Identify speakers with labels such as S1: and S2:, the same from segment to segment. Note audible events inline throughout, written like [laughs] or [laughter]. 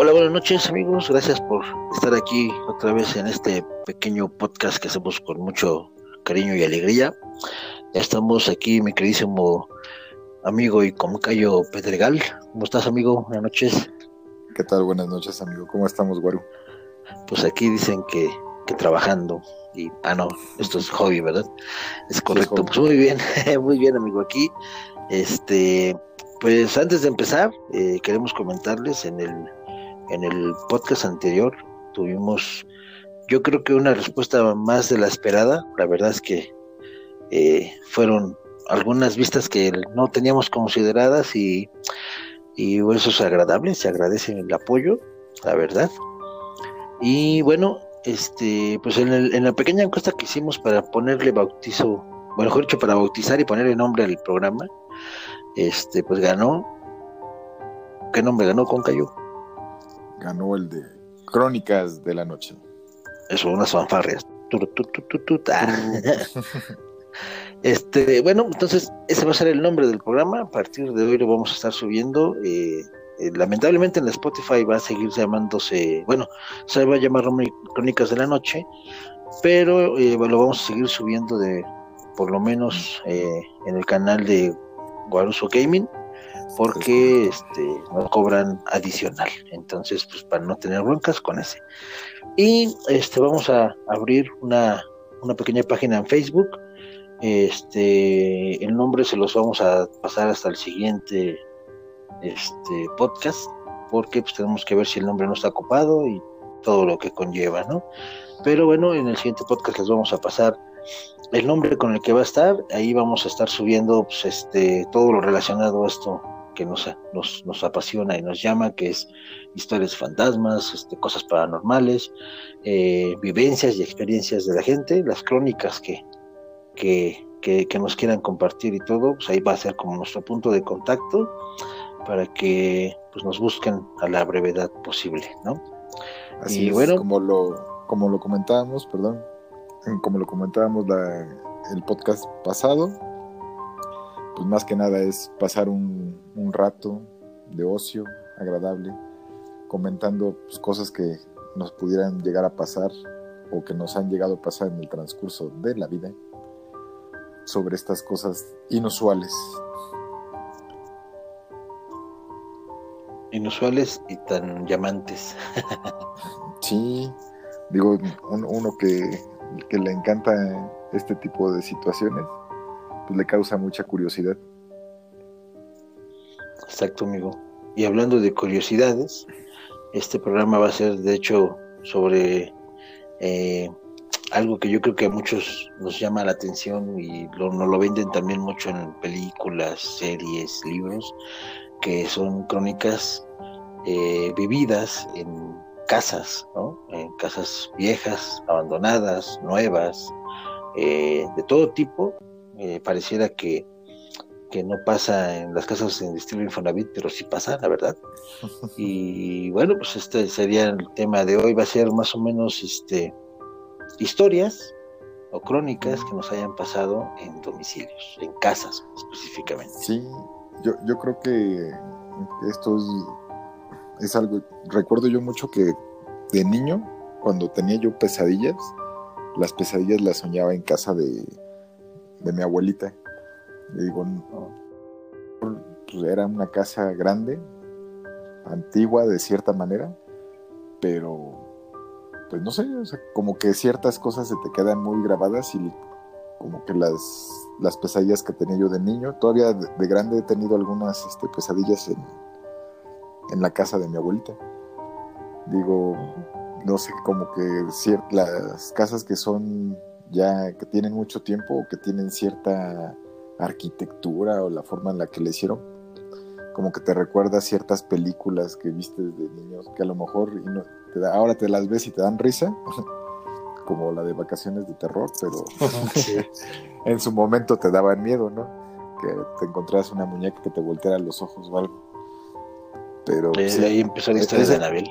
S1: Hola, buenas noches amigos, gracias por estar aquí otra vez en este pequeño podcast que hacemos con mucho cariño y alegría. Ya estamos aquí, mi queridísimo amigo y comcayo Pedregal. ¿Cómo estás amigo? Buenas noches.
S2: ¿Qué tal? Buenas noches amigo. ¿Cómo estamos, Guaru?
S1: Pues aquí dicen que, que trabajando y, ah no, esto es hobby, ¿verdad? Es correcto. pues muy bien, [laughs] muy bien amigo. Aquí, este, pues antes de empezar, eh, queremos comentarles en el en el podcast anterior tuvimos, yo creo que una respuesta más de la esperada. La verdad es que eh, fueron algunas vistas que no teníamos consideradas y, y eso es agradable, se agradece el apoyo, la verdad. Y bueno, este, pues en, el, en la pequeña encuesta que hicimos para ponerle bautizo, bueno, mejor dicho, para bautizar y ponerle nombre al programa, este, pues ganó. ¿Qué nombre ganó con Cayo?
S2: Ganó el de Crónicas de la Noche.
S1: Eso, unas fanfarrias. [laughs] este, bueno, entonces ese va a ser el nombre del programa. A partir de hoy lo vamos a estar subiendo. Eh, eh, lamentablemente en la Spotify va a seguir llamándose, bueno, se va a llamar Crónicas de la Noche, pero eh, lo vamos a seguir subiendo de, por lo menos en el canal de Guaruso Gaming porque este, nos cobran adicional. Entonces, pues para no tener broncas con ese. Y este, vamos a abrir una, una pequeña página en Facebook. Este, el nombre se los vamos a pasar hasta el siguiente este, podcast, porque pues tenemos que ver si el nombre no está copado y todo lo que conlleva, ¿no? Pero bueno, en el siguiente podcast les vamos a pasar el nombre con el que va a estar, ahí vamos a estar subiendo pues, este, todo lo relacionado a esto que nos, nos, nos, apasiona y nos llama, que es historias fantasmas, este, cosas paranormales, eh, vivencias y experiencias de la gente, las crónicas que, que, que, nos quieran compartir y todo, pues ahí va a ser como nuestro punto de contacto para que pues, nos busquen a la brevedad posible, ¿no?
S2: Así y bueno, como lo, como lo comentábamos, perdón, como lo comentábamos el podcast pasado, pues más que nada es pasar un, rato de ocio agradable, comentando pues, cosas que nos pudieran llegar a pasar o que nos han llegado a pasar en el transcurso de la vida sobre estas cosas inusuales.
S1: Inusuales y tan llamantes.
S2: sí, digo, uno que, que le encanta este tipo de situaciones, pues le causa mucha curiosidad.
S1: Exacto, amigo. Y hablando de curiosidades, este programa va a ser, de hecho, sobre eh, algo que yo creo que a muchos nos llama la atención y lo, nos lo venden también mucho en películas, series, libros, que son crónicas eh, vividas en casas, ¿no? En casas viejas, abandonadas, nuevas, eh, de todo tipo, eh, pareciera que, que, no pasa en las casas en estilo Infonavit, pero sí pasa, la verdad. [laughs] Y bueno, pues este sería el tema de hoy, va a ser más o menos este historias o crónicas que nos hayan pasado en domicilios, en casas específicamente.
S2: Sí, yo, yo creo que esto es, es algo, recuerdo yo mucho que de niño, cuando tenía yo pesadillas, las pesadillas las soñaba en casa de, de mi abuelita. Digo, pues era una casa grande, antigua de cierta manera, pero pues no sé, como que ciertas cosas se te quedan muy grabadas y como que las, las pesadillas que tenía yo de niño, todavía de, grande he tenido algunas este, pesadillas en, en la casa de mi abuelita. Digo, no sé, como que las casas que son ya que tienen mucho tiempo o que tienen cierta arquitectura o la forma en la que le hicieron, como que te recuerda ciertas películas que viste de niños que a lo mejor ahora te las ves y te dan risa, [laughs] como la de vacaciones de terror, pero [laughs] en su momento te daban miedo, ¿no? Que te encontrabas una muñeca que te volteara los ojos o algo. Pero
S1: ahí empezó la historia de Anabel.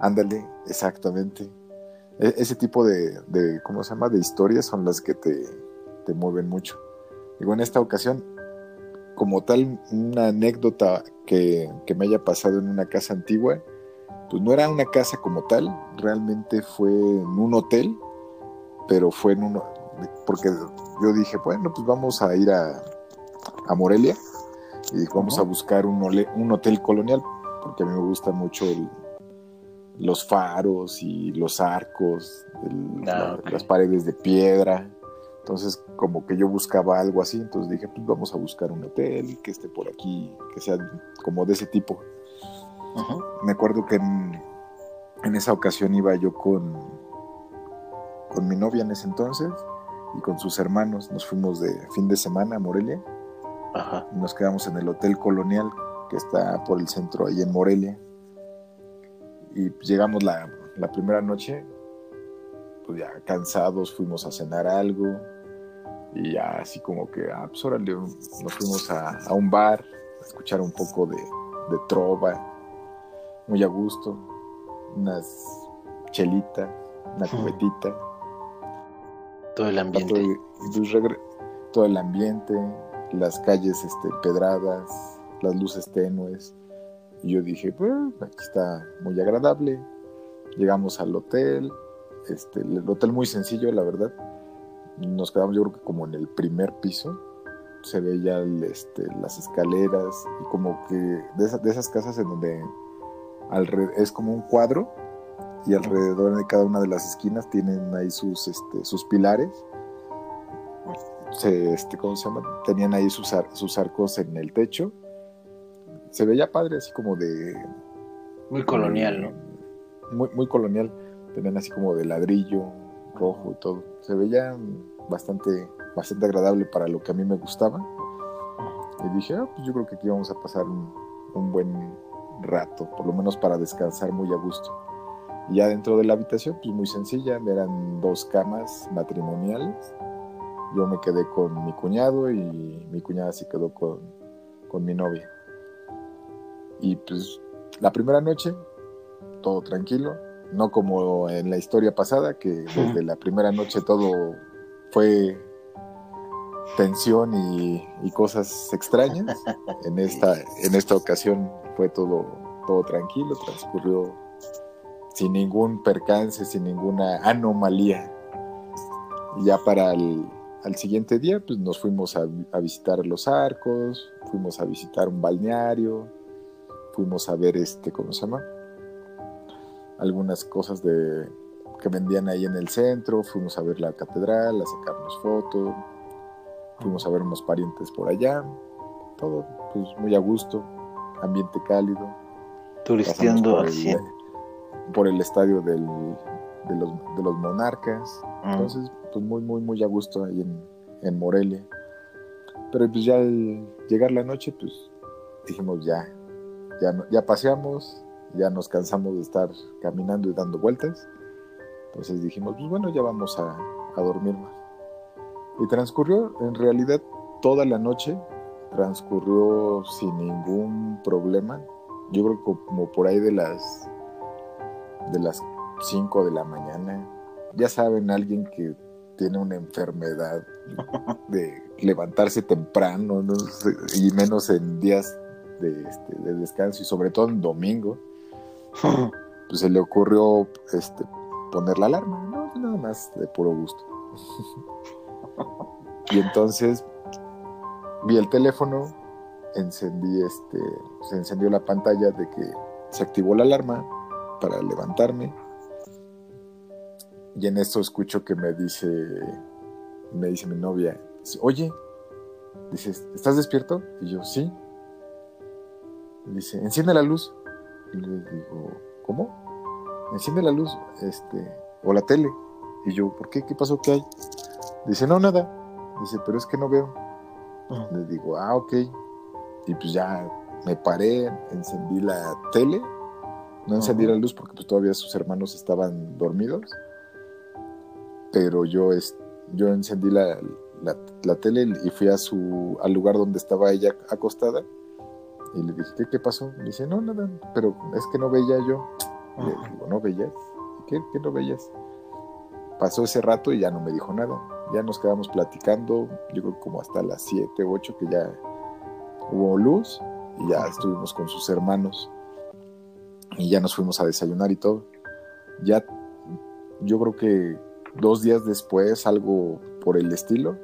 S2: Ándale, exactamente. E, ese tipo de, ¿cómo se llama? De historias son las que te, te mueven mucho. Digo, en esta ocasión, como tal una anécdota que, que, me haya pasado en una casa antigua, pues no era una casa como tal, realmente fue en un hotel, pero fue en uno, porque yo dije, bueno, pues vamos a ir a, a Morelia y vamos a buscar un, un, hotel colonial, porque a mí me gusta mucho los faros y los arcos, ah, las paredes de piedra. Entonces, como que yo buscaba algo así, entonces dije, pues vamos a buscar un hotel que esté por aquí, que sea como de ese tipo. Me acuerdo que en, en, esa ocasión iba yo con, con mi novia en ese entonces y con sus hermanos. Nos fuimos de fin de semana a Morelia. nos quedamos en el Hotel Colonial, que está por el centro ahí en Morelia. Y llegamos la, la primera noche, pues ya cansados, fuimos a cenar algo y ya así como que, ah, pues nos fuimos a, un bar a escuchar un poco de, trova, muy a gusto, unas chelitas, una cubetita.
S1: Todo el ambiente.
S2: Todo, todo el ambiente, las calles este, pedradas, las luces tenues. Y yo dije, pues aquí está muy agradable. Llegamos al hotel, este, el hotel muy sencillo, la verdad nos quedamos yo creo que como en el primer piso, se veía este, las escaleras y como que de, de esas casas en donde es como un cuadro y alrededor de cada una de las esquinas tienen ahí sus, este, sus pilares. Este, ¿cómo se llama? Tenían ahí sus, sus arcos en el techo. Se veía padre, así como de...
S1: Muy colonial, ¿no?
S2: Muy, muy colonial. Tenían así como de ladrillo, rojo y todo. Se veía bastante, bastante agradable para lo que a mí me gustaba. Y dije, ah, pues yo creo que aquí vamos a pasar un, buen rato, por lo menos para descansar muy a gusto. Y ya dentro de la habitación, pues muy sencilla, eran dos camas matrimoniales. Yo me quedé con mi cuñado y mi cuñada se quedó con, con mi novia. Y pues la primera noche, todo tranquilo, no como en la historia pasada, que desde la primera noche todo fue tensión y, cosas extrañas. [laughs] En esta, en esta ocasión fue todo, todo tranquilo, transcurrió sin ningún percance, sin ninguna anomalía. Y ya para el al siguiente día, pues nos fuimos a, a, visitar los arcos, fuimos a visitar un balneario, fuimos a ver este, ¿cómo se llama? algunas cosas de, que vendían ahí en el centro, fuimos a ver la catedral, a sacarnos fotos, fuimos a ver unos parientes por allá, todo pues muy a gusto, ambiente cálido.
S1: Turisteando
S2: por
S1: el,
S2: por el estadio del, de, los, de los monarcas, mm. entonces pues muy, muy, muy a gusto ahí en, en Morelia. Pero pues ya al llegar la noche, pues dijimos ya, ya, ya paseamos, ya nos cansamos de estar caminando y dando vueltas. Entonces dijimos, pues bueno, ya vamos a, a dormir más. Y transcurrió, en realidad, toda la noche, transcurrió sin ningún problema. Yo creo que como por ahí de las de las 5 de la mañana. Ya saben, alguien que tiene una enfermedad de levantarse temprano y menos en días de, este, de, descanso y sobre todo en domingo. [laughs] pues se le ocurrió este, poner la alarma, no, nada más de puro gusto. [laughs] y entonces vi el teléfono, encendí este, se encendió la pantalla de que se activó la alarma para levantarme. Y en esto escucho que me dice, me dice mi novia, oye, dices, ¿estás despierto? Y yo, sí. Dice, enciende la luz. Y le digo, ¿cómo? Enciende la luz, este, o la tele. Y yo, ¿por qué? ¿Qué pasó? ¿Qué hay? Dice, no, nada. Dice, pero es que no veo. Le digo, ah, ok. Y pues ya me paré, encendí la tele. No encendí la luz porque pues todavía sus hermanos estaban dormidos. Pero yo, es, yo encendí la, la, tele y fui a su, al lugar donde estaba ella acostada y le dije, ¿qué, qué pasó? Me dice, no, nada, pero es que no veía yo. le digo, ¿no veías? ¿Qué, ¿Qué no veías? Pasó ese rato y ya no me dijo nada. Ya nos quedamos platicando, yo creo como hasta las 7, 8 que ya hubo luz y ya estuvimos con sus hermanos y ya nos fuimos a desayunar y todo. Ya yo creo que dos días después, algo por el estilo,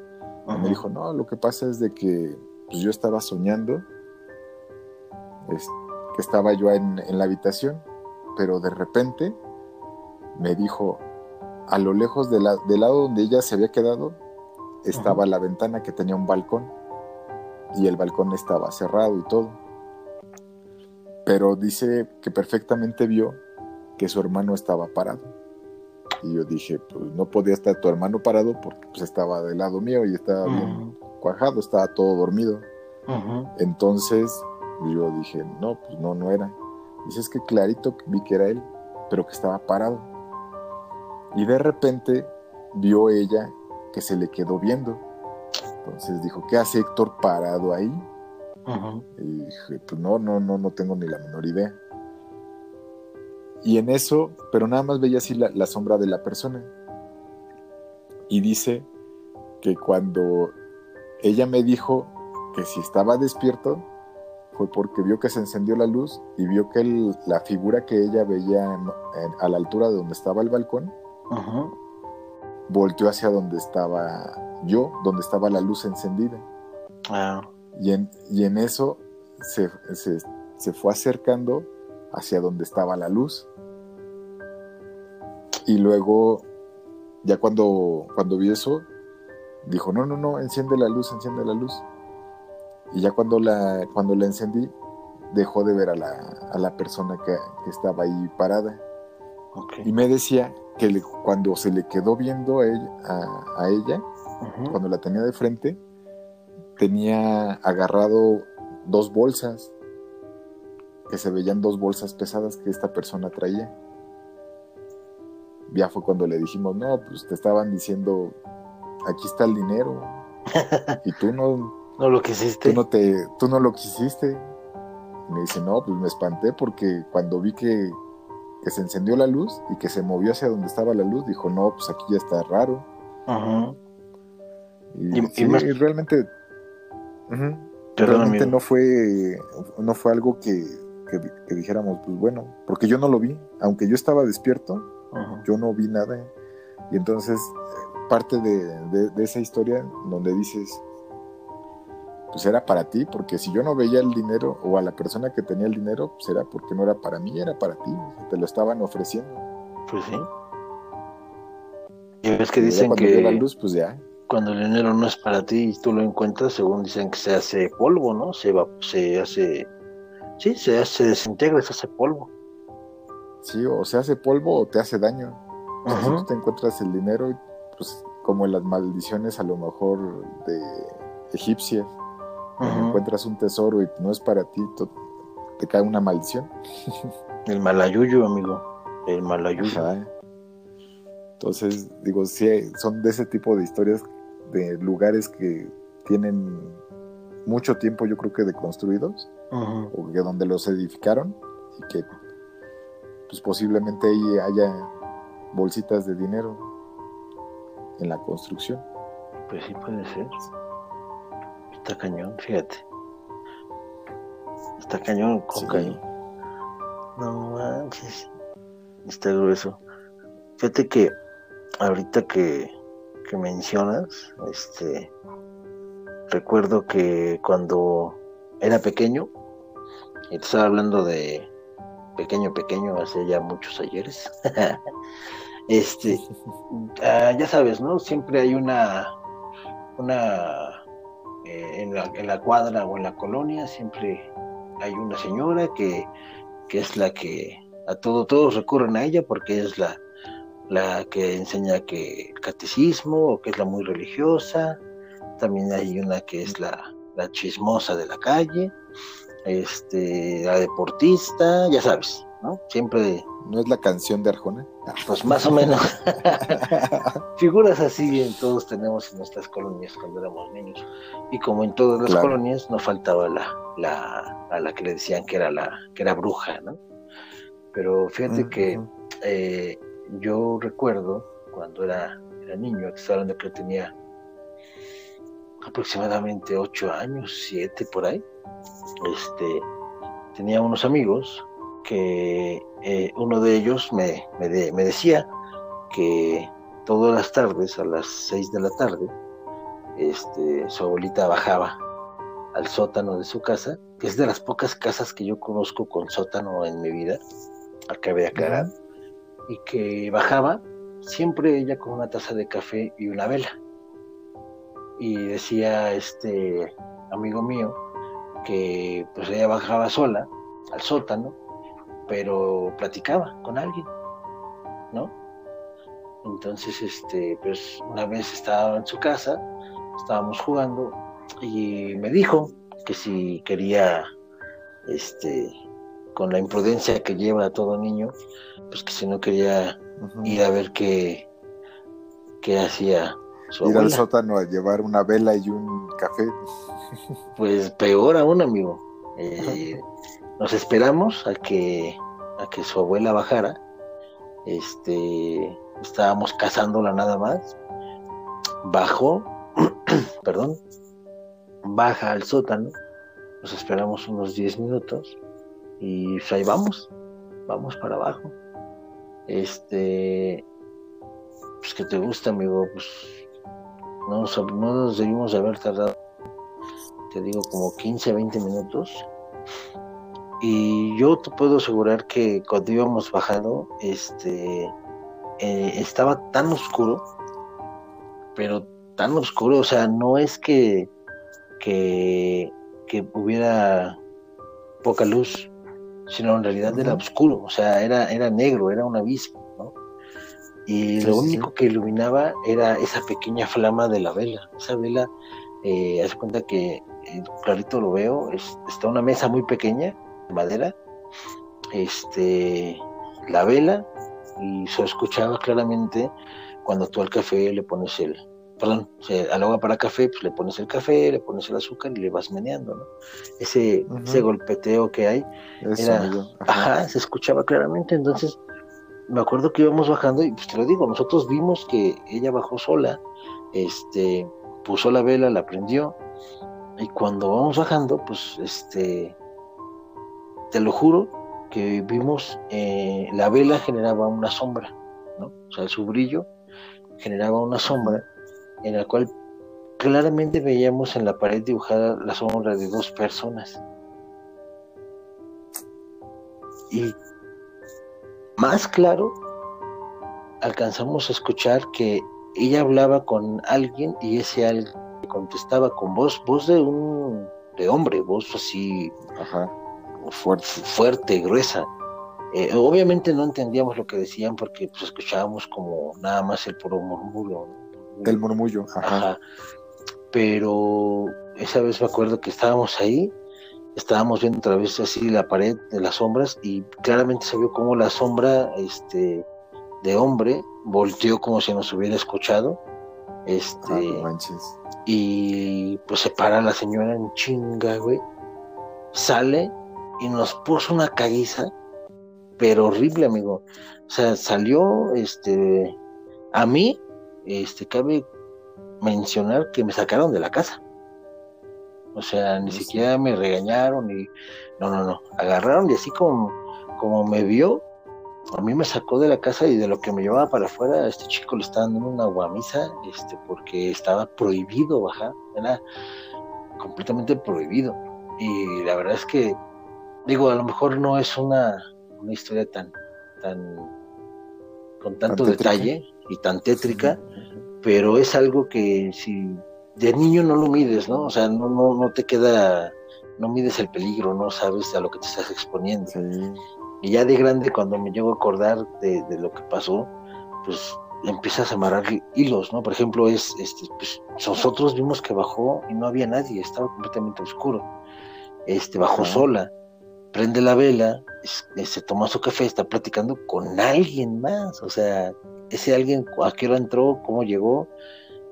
S2: me dijo, no, lo que pasa es de que pues, yo estaba soñando, que estaba yo en, la habitación, pero de repente me dijo, a lo lejos del lado donde ella se había quedado, estaba la ventana que tenía un balcón y el balcón estaba cerrado y todo. Pero dice que perfectamente vio que su hermano estaba parado. Y yo dije, pues no podía estar tu hermano parado porque pues, estaba del lado mío y estaba bien cuajado, estaba todo dormido. Entonces yo dije, no, pues no, no era. Dice, es que clarito vi que era él, pero que estaba parado. Y de repente vio ella que se le quedó viendo. Entonces dijo, ¿qué hace Héctor parado ahí? Y dije, pues no, no, no, no tengo ni la menor idea. Y en eso, pero nada más veía así la, sombra de la persona. Y dice que cuando ella me dijo que si estaba despierto, fue porque vio que se encendió la luz y vio que la figura que ella veía a la altura de donde estaba el balcón, volteó hacia donde estaba yo, donde estaba la luz encendida. Ah. Y, en, y en eso se, se fue acercando hacia donde estaba la luz. Y luego, ya cuando, cuando vi eso, dijo, no, no, no, enciende la luz, enciende la luz. Y ya cuando la, cuando la encendí, dejó de ver a la, a la persona que, estaba ahí parada. Y me decía que cuando se le quedó viendo a ella, a, ella cuando la tenía de frente, tenía agarrado dos bolsas, que se veían dos bolsas pesadas que esta persona traía ya fue cuando le dijimos, no, pues te estaban diciendo, aquí está el dinero. [laughs] y tú no...
S1: No lo quisiste.
S2: Tú no, te, tú no lo quisiste. Y me dice, no, pues me espanté porque cuando vi que, que se encendió la luz y que se movió hacia donde estaba la luz, dijo, no, pues aquí ya está raro. Ajá. Y, realmente... realmente no fue, no fue algo que, que dijéramos, pues bueno, porque yo no lo vi, aunque yo estaba despierto, yo no vi nada. Y entonces, parte de, esa historia donde dices, pues era para ti, porque si yo no veía el dinero o a la persona que tenía el dinero, pues era porque no era para mí, era para ti, te lo estaban ofreciendo.
S1: Pues sí. Y ves que dicen que
S2: la luz, pues ya.
S1: cuando el dinero no es para ti y tú lo encuentras, según dicen que se hace polvo, ¿no? Se va, se hace, sí, se hace, desintegra, se hace polvo.
S2: Sí, o se hace polvo o te hace daño. Si tú te encuentras el dinero, pues como en las maldiciones a lo mejor de egipcias, encuentras un tesoro y no es para ti, te cae una maldición. [laughs]
S1: el malayuyo, amigo, el malayuyo.
S2: Entonces, digo, sí, son de ese tipo de historias de lugares que tienen mucho tiempo, yo creo que de construidos, o que donde los edificaron y que pues posiblemente ahí haya bolsitas de dinero en la construcción.
S1: Pues sí puede ser. Está cañón, fíjate. Está cañón con No manches. Está grueso. Fíjate que ahorita que, que mencionas, este recuerdo que cuando era pequeño, y te estaba hablando de pequeño, pequeño, hace ya muchos ayeres. [laughs] este, [laughs] ah, ya sabes, ¿no? Siempre hay una, una, eh, en, la, en, la, cuadra o en la colonia, siempre hay una señora que, que es la que a todo, todos recurren a ella porque es la, la que enseña que catecismo o que es la muy religiosa. También hay una que es la, la chismosa de la calle este, la deportista, ya sabes, ¿no? Siempre.
S2: ¿No es la canción de Arjona?
S1: Pues más o menos. [laughs] Figuras así todos tenemos en nuestras colonias cuando éramos niños. Y como en todas las colonias, no faltaba la, la, a la que le decían que era la, que era bruja, ¿no? Pero fíjate que eh, yo recuerdo cuando era, era niño, que hablando que tenía aproximadamente ocho años, siete por ahí, este, tenía unos amigos que eh, uno de ellos me, me, me, decía que todas las tardes, a las seis de la tarde, este, su abuelita bajaba al sótano de su casa, que es de las pocas casas que yo conozco con sótano en mi vida, acabé de aclarar, y que bajaba siempre ella con una taza de café y una vela. Y decía este amigo mío que pues ella bajaba sola al sótano, pero platicaba con alguien, ¿no? Entonces, este, pues una vez estaba en su casa, estábamos jugando y me dijo que si quería, este, con la imprudencia que lleva a todo niño, pues que si no quería ir a ver qué, qué hacía
S2: su Ir al sótano a llevar una vela y un café.
S1: Pues peor aún, amigo. Eh, nos esperamos a que, a que su abuela bajara. Este, estábamos cazándola nada más. Bajó, [clears throat] perdón, baja al sótano. Nos esperamos unos 10 minutos y pues ahí vamos, vamos para abajo. Este, pues que te gusta, amigo, pues no, no nos debimos haber tardado, te digo, como 15, 20 minutos. Y yo te puedo asegurar que cuando íbamos bajando, este, eh, estaba tan oscuro, pero tan oscuro, o sea, no es que, que, que hubiera poca luz, sino en realidad era oscuro, o sea, era, era negro, era un abismo, ¿no? Y lo único que iluminaba era esa pequeña flama de la vela. Esa vela, eh, haz cuenta que eh, clarito lo veo, está una mesa muy pequeña, madera, este, la vela, y se escuchaba claramente cuando tú al café le pones el, perdón, al agua para café, pues le pones el café, le pones el azúcar y le vas meneando, ¿no? Ese, ese golpeteo que hay, era, ajá. se escuchaba claramente, entonces me acuerdo que íbamos bajando y pues te lo digo, nosotros vimos que ella bajó sola, este, puso la vela, la prendió y cuando vamos bajando, pues este, te lo juro que vimos eh, la vela generaba una sombra, ¿no? O sea, su brillo generaba una sombra en la cual claramente veíamos en la pared dibujada la sombra de dos personas. Y más claro, alcanzamos a escuchar que ella hablaba con alguien y ese alguien contestaba con voz, voz de un de hombre, voz así fuerte, fuerte gruesa. Eh, obviamente no entendíamos lo que decían porque pues, escuchábamos como nada más el puro murmullo.
S2: El murmullo, ajá.
S1: Pero esa vez me acuerdo que estábamos ahí, estábamos viendo otra vez así la pared de las sombras y claramente se vio como la sombra este, de hombre volteó como si nos hubiera escuchado. Este, ah, y pues se para la señora en chinga, güey. Sale y nos puso una caguiza, pero horrible, amigo. O sea, salió este a mí este, cabe mencionar que me sacaron de la casa. O sea, ni siquiera me regañaron y no, no, no. Agarraron y así como, como me vio, a mí me sacó de la casa y de lo que me llevaba para afuera, este chico le estaba dando una guamisa, este, porque estaba prohibido bajar, era completamente prohibido. Y la verdad es que, digo, a lo mejor no es una, una historia tan, tan, con tanto detalle, y tan tétrica, pero es algo que si de niño no lo mides, ¿no? O sea, no, no, no te queda, no mides el peligro, no sabes a lo que te estás exponiendo. Y ya de grande, cuando me llego a acordar de, lo que pasó, pues empiezas a amarrar hilos, ¿no? Por ejemplo, es, este, pues, nosotros vimos que bajó y no había nadie, estaba completamente oscuro. Este, bajó sola, prende la vela, se toma su café, está platicando con alguien más, o sea, ese alguien a qué hora entró, cómo llegó,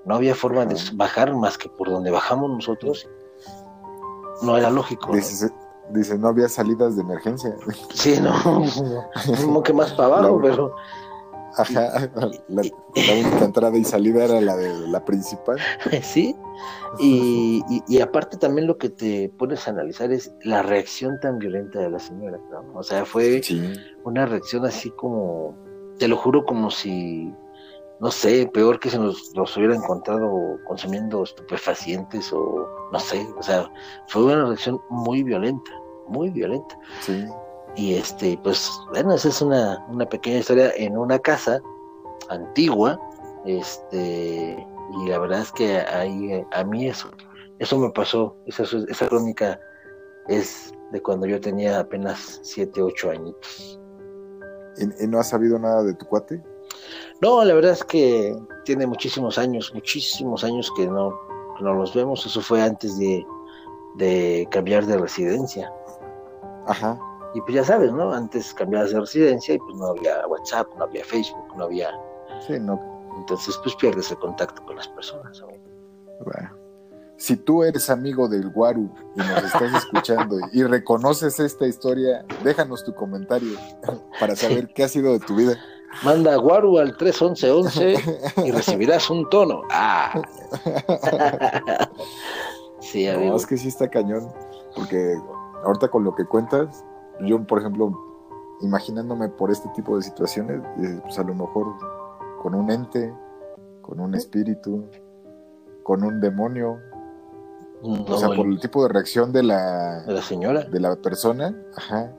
S1: no había forma de bajar más que por donde bajamos nosotros. No era lógico.
S2: Dice, ¿no? había salidas de emergencia.
S1: Sí, no, [laughs] [laughs] como que más para abajo, pero...
S2: Ajá, [laughs] [laughs] la, única entrada y salida era la de la principal. [laughs]
S1: Sí, y, y, aparte también lo que te pones a analizar es la reacción tan violenta de la señora, ¿no? O sea, fue una reacción así como, te lo juro, como si, no sé, peor que se nos los hubiera encontrado consumiendo estupefacientes o no sé, o sea, fue una reacción muy violenta, muy violenta.
S2: Sí.
S1: Y este, pues, bueno, esa es una, una pequeña historia en una casa antigua, este, y la verdad es que ahí, a mí eso, eso me pasó, esa, esa crónica es de cuando yo tenía apenas 7, 8 añitos.
S2: ¿Y, no has sabido nada de tu cuate?
S1: No, la verdad es que tiene muchísimos años, muchísimos años que no, no los vemos. Eso fue antes de, de cambiar de residencia.
S2: Ajá.
S1: Y pues ya sabes, ¿no? Antes cambiabas de residencia y pues no había WhatsApp, no había Facebook, no había...
S2: Sí, no.
S1: Entonces pues pierdes el contacto con las personas.
S2: Bueno. Si tú eres amigo del Guaru y nos estás escuchando [laughs] y reconoces esta historia, déjanos tu comentario para saber qué ha sido de tu vida.
S1: Manda Guaru al 31111 y recibirás un tono. Ah. [laughs]
S2: sí, amigo. No, es que sí está cañón, porque ahorita con lo que cuentas, yo, por ejemplo, imaginándome por este tipo de situaciones, eh, pues a lo mejor con un ente, con un espíritu, con un demonio. o sea, por el tipo de reacción de la,
S1: de la señora.
S2: De la persona, ajá,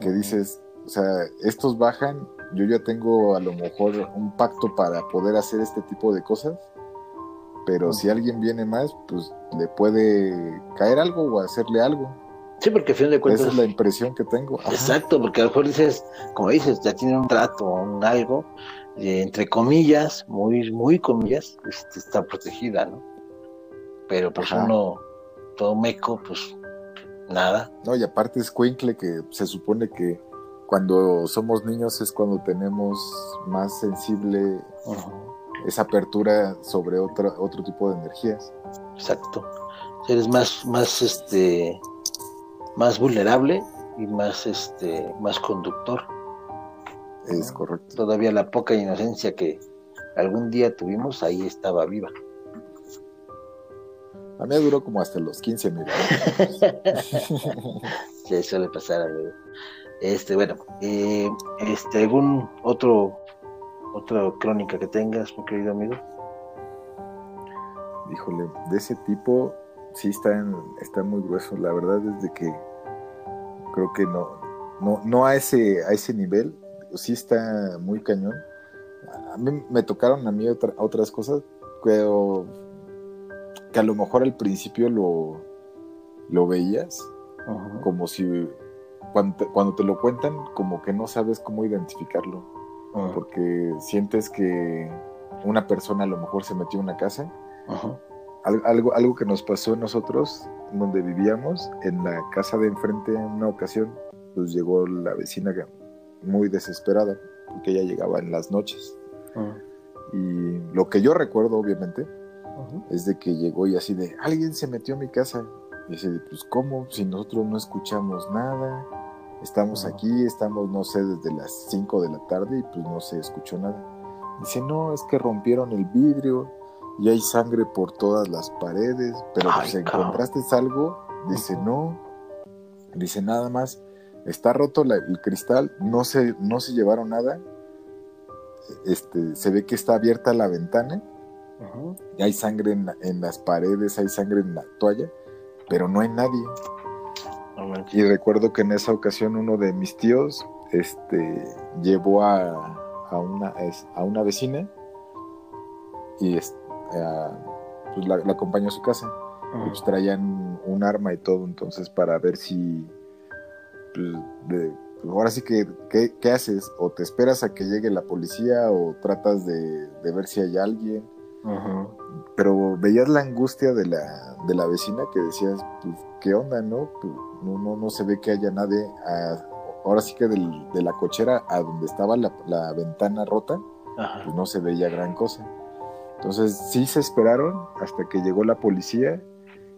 S2: que dices, o sea, estos bajan, yo ya tengo a lo mejor un pacto para poder hacer este tipo de cosas, pero si alguien viene más, pues le puede caer algo o hacerle algo.
S1: Sí, porque a fin de cuentas.
S2: Esa es la impresión que tengo.
S1: Exacto, porque a lo mejor dices, como dices, ya tiene un trato, un algo, eh, entre comillas, muy, muy comillas, este, está protegida, ¿no? Pero pues uno, todo meco, pues nada.
S2: No, y aparte es cuincle que se supone que cuando somos niños es cuando tenemos más sensible esa apertura sobre otra, otro tipo de energías.
S1: Exacto. Eres más, más este más vulnerable y más este más conductor.
S2: Es correcto.
S1: Todavía la poca inocencia que algún día tuvimos ahí estaba viva.
S2: A mí duró como hasta los 15 minutos. [laughs]
S1: sí, suele pasar, amigo. Este, bueno, eh, este, ¿algún otro otra crónica que tengas, mi querido amigo?
S2: Híjole, de ese tipo sí está, está muy grueso. La verdad es de que creo que no, no, no a ese, a ese nivel, sí está muy cañón. A mí me tocaron a mí otras cosas, pero que a lo mejor al principio lo, lo veías, como si cuando te, cuando te, lo cuentan, como que no sabes cómo identificarlo, porque sientes que una persona a lo mejor se metió en una casa. Algo, algo que nos pasó a nosotros donde vivíamos, en la casa de enfrente, en una ocasión, pues llegó la vecina muy desesperada, porque ella llegaba en las noches. Ah. Y lo que yo recuerdo, obviamente, es de que llegó y así de, alguien se metió a mi casa. Y dice, pues ¿cómo? Si nosotros no escuchamos nada, estamos ah. aquí, estamos, no sé, desde las 5 de la tarde y pues no se escuchó nada. Dice, no, es que rompieron el vidrio y hay sangre por todas las paredes, pero si encontraste algo, dice no, dice nada más, está roto el cristal, no se, no se llevaron nada, este, se ve que está abierta la ventana, y hay sangre en, las paredes, hay sangre en la toalla, pero no hay nadie. y recuerdo que en esa ocasión uno de mis tíos este, llevó a, a, una, a una vecina y, este, pues la, acompañó a su casa. Y pues traían un arma y todo, entonces para ver si, pues, pues, ahora sí que, ¿qué, haces? ¿O te esperas a que llegue la policía o tratas de, ver si hay alguien? Pero veías la angustia de la, de la vecina que decías, pues, ¿qué onda, no? no, no, no se ve que haya nadie. ahora sí que de la cochera a donde estaba la, ventana rota, pues no se veía gran cosa. Entonces sí se esperaron hasta que llegó la policía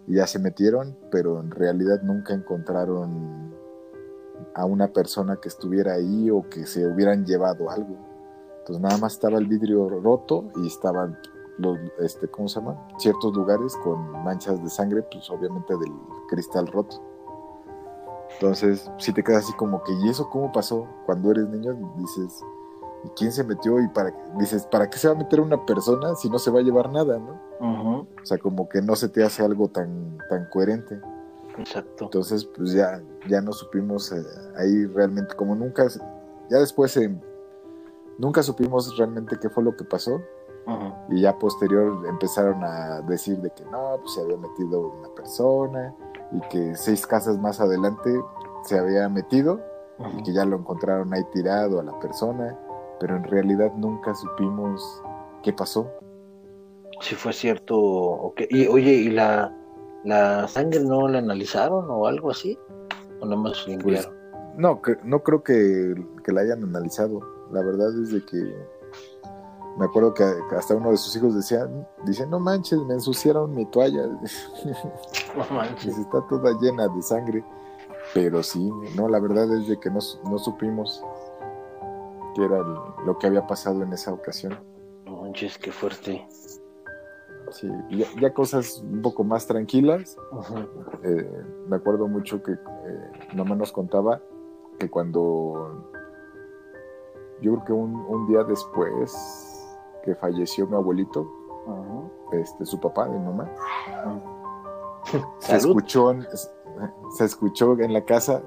S2: y ya se metieron, pero en realidad nunca encontraron a una persona que estuviera ahí o que se hubieran llevado algo. Entonces nada más estaba el vidrio roto y estaban los, este, ¿cómo se llama? Ciertos lugares con manchas de sangre, pues obviamente del cristal roto. Entonces, si te quedas así como que, ¿y eso cómo pasó? Cuando eres niño dices, ¿y quién se metió? Y para dices, ¿para qué se va a meter una persona si no se va a llevar nada, no? O sea, como que no se te hace algo tan, tan coherente.
S1: Exacto.
S2: Entonces, pues ya, ya no supimos eh, ahí realmente, como nunca, ya después eh, nunca supimos realmente qué fue lo que pasó. Y ya posterior empezaron a decir de que no, pues se había metido una persona y que seis casas más adelante se había metido y que ya lo encontraron ahí tirado a la persona, pero en realidad nunca supimos qué pasó.
S1: Si fue cierto o qué. Y oye, ¿y la, la sangre no la analizaron o algo así? ¿O nada más
S2: pues, no, no creo que, que la hayan analizado. La verdad es de que me acuerdo que hasta uno de sus hijos decía, dice, no manches, me ensuciaron mi toalla. [laughs] No manches. está toda llena de sangre. Pero sí, no, la verdad es de que no, supimos qué era lo que había pasado en esa ocasión.
S1: No manches, qué fuerte.
S2: Sí, ya, cosas un poco más tranquilas. Eh, me acuerdo mucho que eh, mamá nos contaba que cuando yo creo que un, un día después que falleció mi abuelito, este, su papá, mi mamá. Se escuchó, se escuchó en la casa,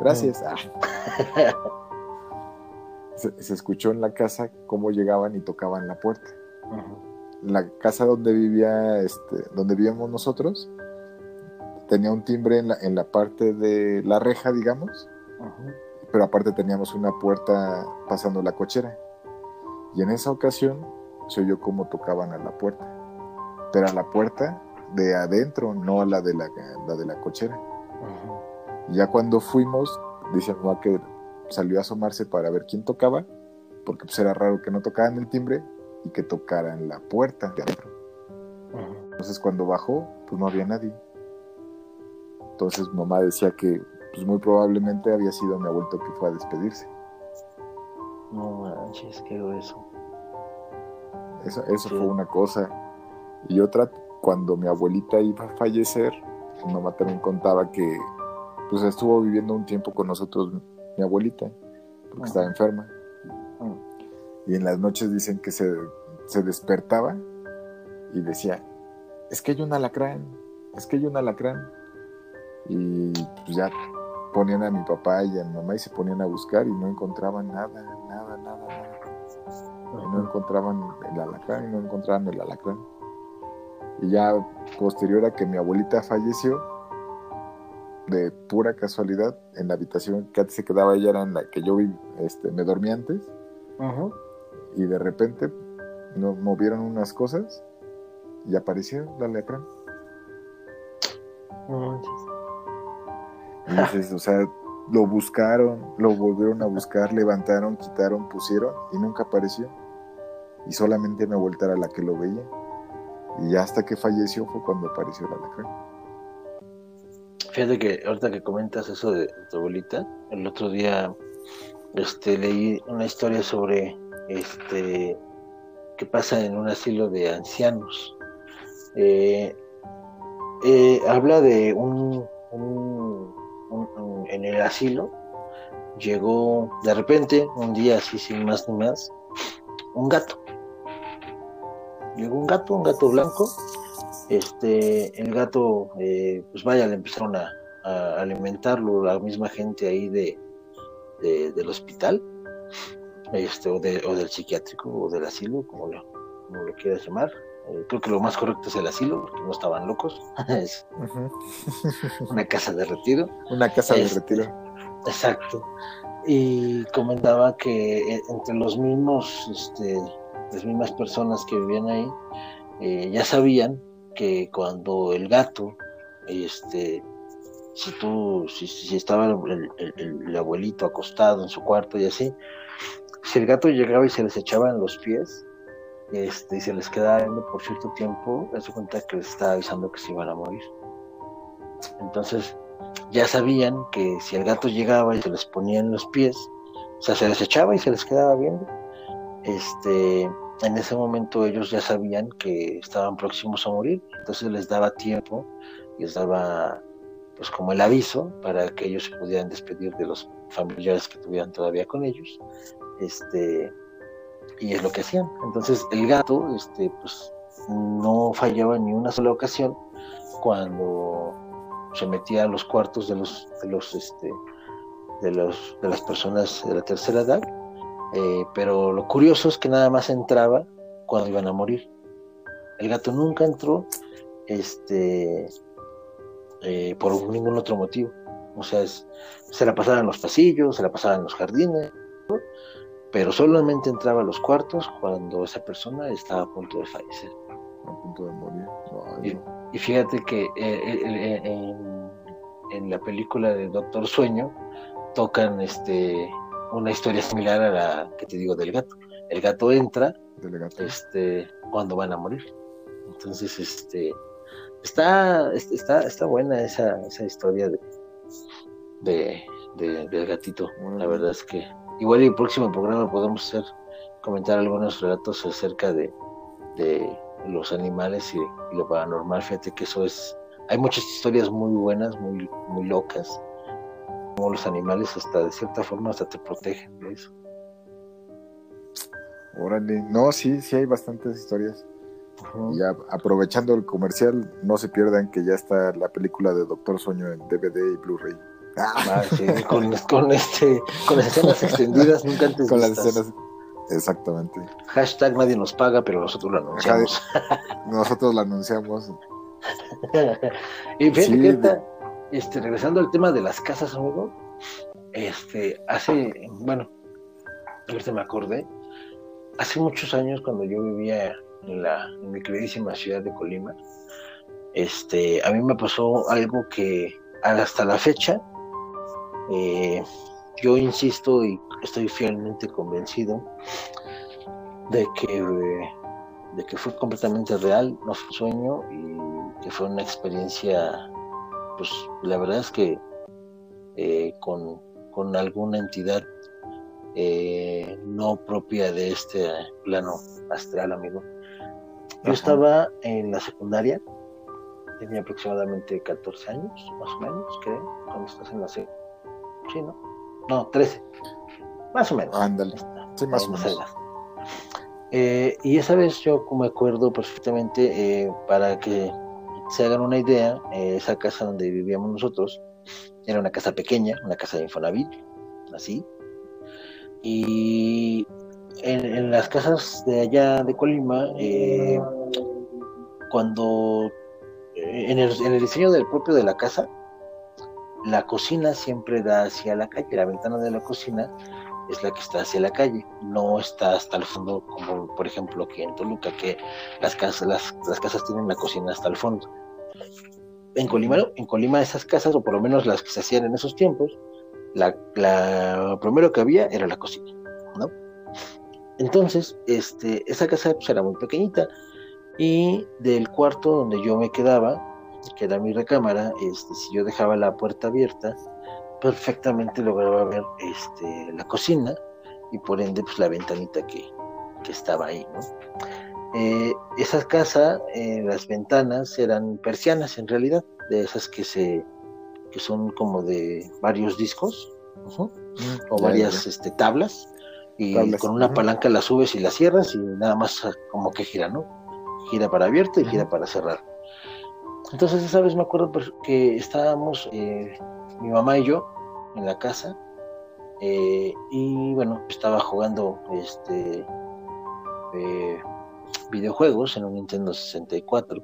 S2: gracias. [laughs] Se, escuchó en la casa cómo llegaban y tocaban la puerta. La casa donde vivía, este, donde vivíamos nosotros, tenía un timbre en la, en la parte de la reja, digamos, pero aparte teníamos una puerta pasando la cochera. Y en esa ocasión se oyó cómo tocaban a la puerta, pero a la puerta de adentro, no a la de la, de la cochera. Ya cuando fuimos, dice mamá que salió a asomarse para ver quién tocaba, porque pues era raro que no tocaran el timbre y que tocaran la puerta de adentro. Entonces cuando bajó, pues no había nadie. Entonces mamá decía que pues muy probablemente había sido mi abuelo que fue a despedirse.
S1: No manches, qué grueso.
S2: Eso, eso fue una cosa. Y otra, cuando mi abuelita iba a fallecer, mi mamá también contaba que pues estuvo viviendo un tiempo con nosotros mi abuelita, porque estaba enferma. Y en las noches dicen que se, se despertaba y decía, es que hay un alacrán, es que hay un alacrán. Y pues ya ponían a mi papá y a mi mamá y se ponían a buscar y no encontraban nada, nada, nada, nada. no encontraban el alacrán y no encontraban el alacrán. Y ya posterior a que mi abuelita falleció, de pura casualidad, en la habitación que antes se quedaba ella era en la que yo este, me dormí antes. Y de repente nos movieron unas cosas y apareció el alacrán. Y dices, o sea, lo buscaron, lo volvieron a buscar, levantaron, quitaron, pusieron y nunca apareció. Y solamente abuelita era la que lo veía. Y hasta que falleció fue cuando apareció la alacrán.
S1: Fíjate que ahorita que comentas eso de tu abuelita, el otro día este, leí una historia sobre este qué pasa en un asilo de ancianos. Eh, eh, habla de un en el asilo, llegó de repente, un día así sin más ni más, un gato. Llegó un gato, un gato blanco. Este, el gato, eh, pues vaya, le empezaron a, alimentarlo la misma gente ahí de, del hospital, este, o, del psiquiátrico, o del asilo, como lo, como lo quieras llamar. Eh, creo que lo más correcto es el asilo, porque no estaban locos. [laughs] es [laughs] una casa de retiro.
S2: Una casa de
S1: este,
S2: retiro.
S1: Exacto. Y comentaba que eh, entre los mismos, este, las mismas personas que vivían ahí, eh, ya sabían que cuando el gato, este, si tú, si, estaba el, abuelito acostado en su cuarto y así, si el gato llegaba y se les echaba en los pies, este, y se les quedaba viendo por cierto tiempo, se cuenta que les estaba avisando que se iban a morir. Entonces, ya sabían que si el gato llegaba y se les ponía en los pies, o sea, se les echaba y se les quedaba viendo, este, en ese momento ellos ya sabían que estaban próximos a morir, entonces les daba tiempo, les daba pues como el aviso para que ellos se pudieran despedir de los familiares que tuvieran todavía con ellos, este, y es lo que hacían. Entonces el gato, este, pues no fallaba ni una sola ocasión cuando se metía a los cuartos de los, de los, este, de los, de las personas de la tercera edad, eh, pero lo curioso es que nada más entraba cuando iban a morir. El gato nunca entró, este, eh, por ningún otro motivo. O sea, se la pasaba en los pasillos, se la pasaba en los jardines, pero solamente entraba a los cuartos cuando esa persona estaba a punto de fallecer.
S2: A punto de morir.
S1: y, fíjate que eh, eh, eh, en, la película de Doctor Sueño tocan este una historia similar a la que te digo del gato. El gato entra este cuando van a morir. Entonces, este está, está, está buena esa, esa historia de, de, del gatito. La verdad es que Igual en el próximo programa podemos hacer, comentar algunos relatos acerca de, los animales y, lo paranormal. Fíjate que eso es. Hay muchas historias muy buenas, muy, muy locas. Como los animales, hasta de cierta forma, hasta te protegen de eso.
S2: Órale, no, sí, sí hay bastantes historias. Y aprovechando el comercial, no se pierdan que ya está la película de Doctor Sueño en DVD y Blu-ray.
S1: Ah, sí, con, con, este, con las escenas [laughs] extendidas nunca antes
S2: Con las escenas, exactamente.
S1: Hashtag nadie nos paga, pero nosotros lo anunciamos.
S2: nosotros lo anunciamos. [laughs]
S1: y fíjate este, regresando al tema de las casas, amigo, este, hace, bueno, ahorita me acordé, hace muchos años cuando yo vivía en, la, mi queridísima ciudad de Colima, este, a mí me pasó algo que hasta la fecha eh, yo insisto y estoy fielmente convencido de que, de que fue completamente real, no fue un sueño y que fue una experiencia, pues la verdad es que eh, con, alguna entidad eh, no propia de este plano astral, amigo. Yo estaba en la secundaria, tenía aproximadamente 14 años, más o menos, creo, cuando estás en la secundaria Sí, ¿no? No, 13. Más o menos.
S2: Ándale. Sí, más o menos.
S1: Eh, y esa vez yo me acuerdo perfectamente, para que se hagan una idea, eh, esa casa donde vivíamos nosotros era una casa pequeña, una casa de Infonavit, así. Y en, las casas de allá de Colima, cuando en el, en el diseño del propio de la casa, la cocina siempre da hacia la calle, la ventana de la cocina es la que está hacia la calle, no está hasta el fondo como por ejemplo aquí en Toluca, que las casas, las, casas tienen la cocina hasta el fondo. En Colima, en Colima esas casas, o por lo menos las que se hacían en esos tiempos, la, primero que había era la cocina, ¿no? Entonces, este, esa casa pues, era muy pequeñita y del cuarto donde yo me quedaba, que era mi recámara, este, si yo dejaba la puerta abierta, perfectamente lograba ver este, la cocina y por ende pues, la ventanita que, estaba ahí. ¿no? Eh, esa casa, eh, las ventanas eran persianas en realidad, de esas que se que son como de varios discos mm, o varias Este, tablas y con una palanca la subes y la cierras y nada más como que gira, ¿no? Gira para abierto y gira para cerrar. Entonces esa vez me acuerdo que estábamos eh, mi mamá y yo en la casa eh, y bueno, estaba jugando este eh, videojuegos en un Nintendo 64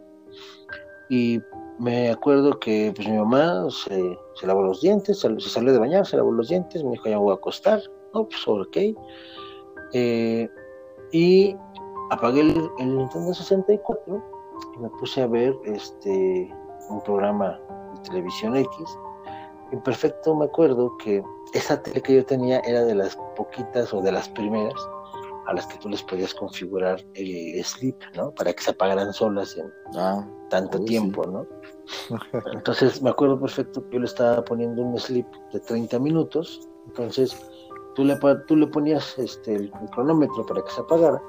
S1: y me acuerdo que pues mi mamá se, lavó los dientes, se, salió de bañar, se lavó los dientes, me dijo ya voy a acostar, no, pues ok. y apagué el, Nintendo 64 y me puse a ver este un programa de televisión X. En perfecto me acuerdo que esa tele que yo tenía era de las poquitas o de las primeras a las que tú les podías configurar el sleep, ¿no? Para que se apagaran solas en ah, tanto tiempo, ¿no? [laughs] Entonces me acuerdo perfecto que yo le estaba poniendo un sleep de 30 minutos, entonces tú le, tú le ponías este, el, cronómetro para que se apagara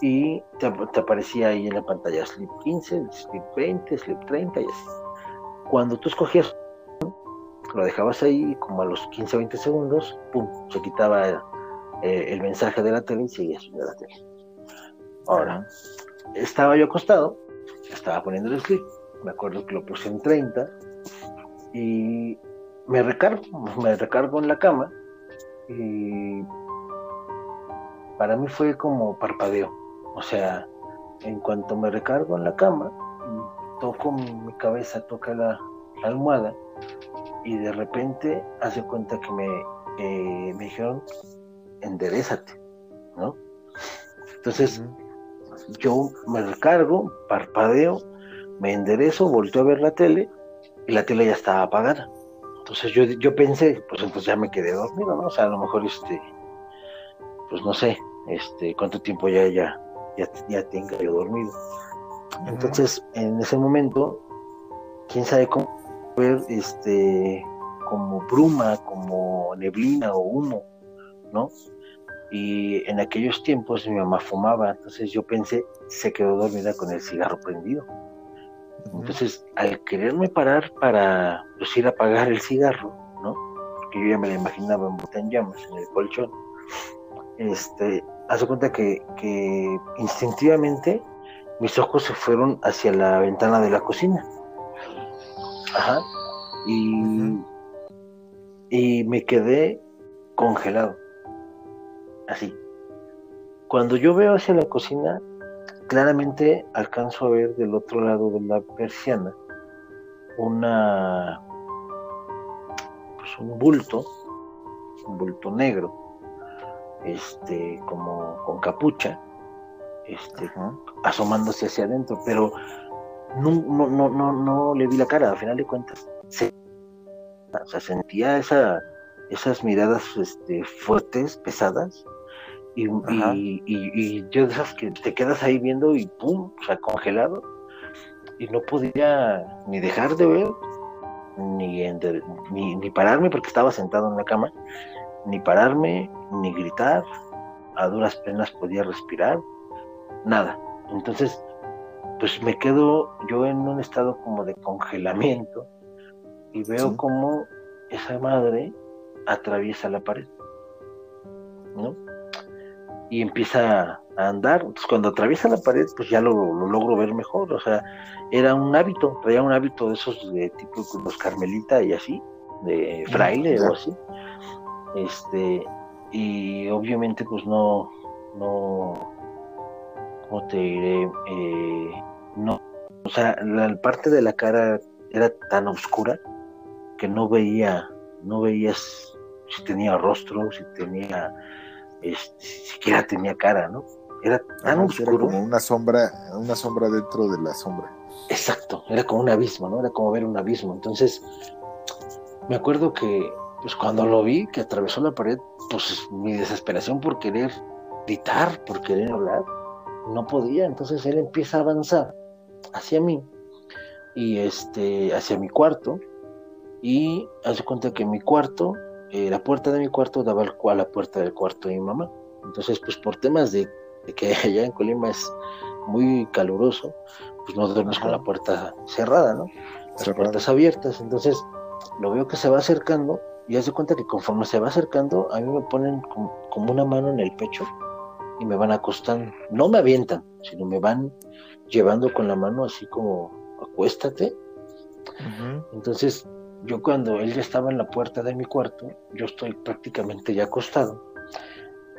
S1: y te, aparecía ahí en la pantalla Sleep 15, Sleep 20, Sleep 30 y así. Cuando tú escogías, lo dejabas ahí como a los 15 o 20 segundos, pum, se quitaba eh, el mensaje de la tele y seguías viendo la tele. Ahora, estaba yo acostado, estaba poniendo el sleep, me acuerdo que lo puse en 30 y me recargo, me recargo en la cama y para mí fue como parpadeo. O sea, en cuanto me recargo en la cama, toco mi cabeza, toca la, almohada y de repente hace cuenta que me, me dijeron, enderezate, ¿no? Entonces, yo me recargo, parpadeo, me enderezo, volteo a ver la tele y la tele ya estaba apagada. Entonces yo, yo pensé, pues entonces ya me quedé dormido, ¿no? O sea, a lo mejor este, pues no sé, este, cuánto tiempo ya, ya, ya, ya tenga yo dormido. Entonces, en ese momento, quién sabe cómo ver este como bruma, como neblina o humo, ¿no? Y en aquellos tiempos mi mamá fumaba, entonces yo pensé, se quedó dormida con el cigarro prendido. Entonces, al quererme parar para pues, ir a apagar el cigarro, ¿no? Porque yo ya me la imaginaba en llamas en el colchón, este, hace cuenta que, que instintivamente mis ojos se fueron hacia la ventana de la cocina. Ajá. Y, y me quedé congelado así. Cuando yo veo hacia la cocina, claramente alcanzo a ver del otro lado de la persiana una pues un bulto, un bulto negro, este, como con capucha, este, asomándose hacia adentro, pero no, no, no, no, no le vi la cara, al final de cuentas, se, o sea, sentía esa, esas miradas este, fuertes, pesadas, y, y, y, yo de esas que te quedas ahí viendo y pum, o sea, congelado. Y no podía ni dejar de ver, ni, ni, ni pararme porque estaba sentado en la cama, ni pararme, ni gritar. A duras penas podía respirar, nada. Entonces, pues me quedo yo en un estado como de congelamiento y veo como esa madre atraviesa la pared, ¿no? Y empieza a andar. Entonces, cuando atraviesa la pared, pues ya lo, logro ver mejor. O sea, era un hábito, traía un hábito de esos de tipo los carmelita y así, de fraile o así. Este, y obviamente, pues no, no, ¿cómo te diré? Eh, no, o sea, la parte de la cara era tan oscura que no veía, no veías si tenía rostro, si tenía este, siquiera tenía cara, ¿no? Era tan oscuro.
S2: como una sombra, una sombra dentro de la sombra.
S1: Exacto, era como un abismo, ¿no? Era como ver un abismo. Entonces, me acuerdo que, pues cuando lo vi, que atravesó la pared, pues mi desesperación por querer gritar, por querer hablar, no podía. Entonces él empieza a avanzar hacia mí y este, hacia mi cuarto. Y hace cuenta que mi cuarto eh, la puerta de mi cuarto daba a la puerta del cuarto de mi mamá. Entonces, pues por temas de, que [laughs] allá en Colima es muy caluroso, pues no duermes con la puerta cerrada, ¿no? Las puertas abiertas. Entonces, lo veo que se va acercando y hace cuenta que conforme se va acercando, a mí me ponen como, una mano en el pecho y me van acostando. No me avientan, sino me van llevando con la mano así como acuéstate. Entonces yo cuando él ya estaba en la puerta de mi cuarto, yo estoy prácticamente ya acostado,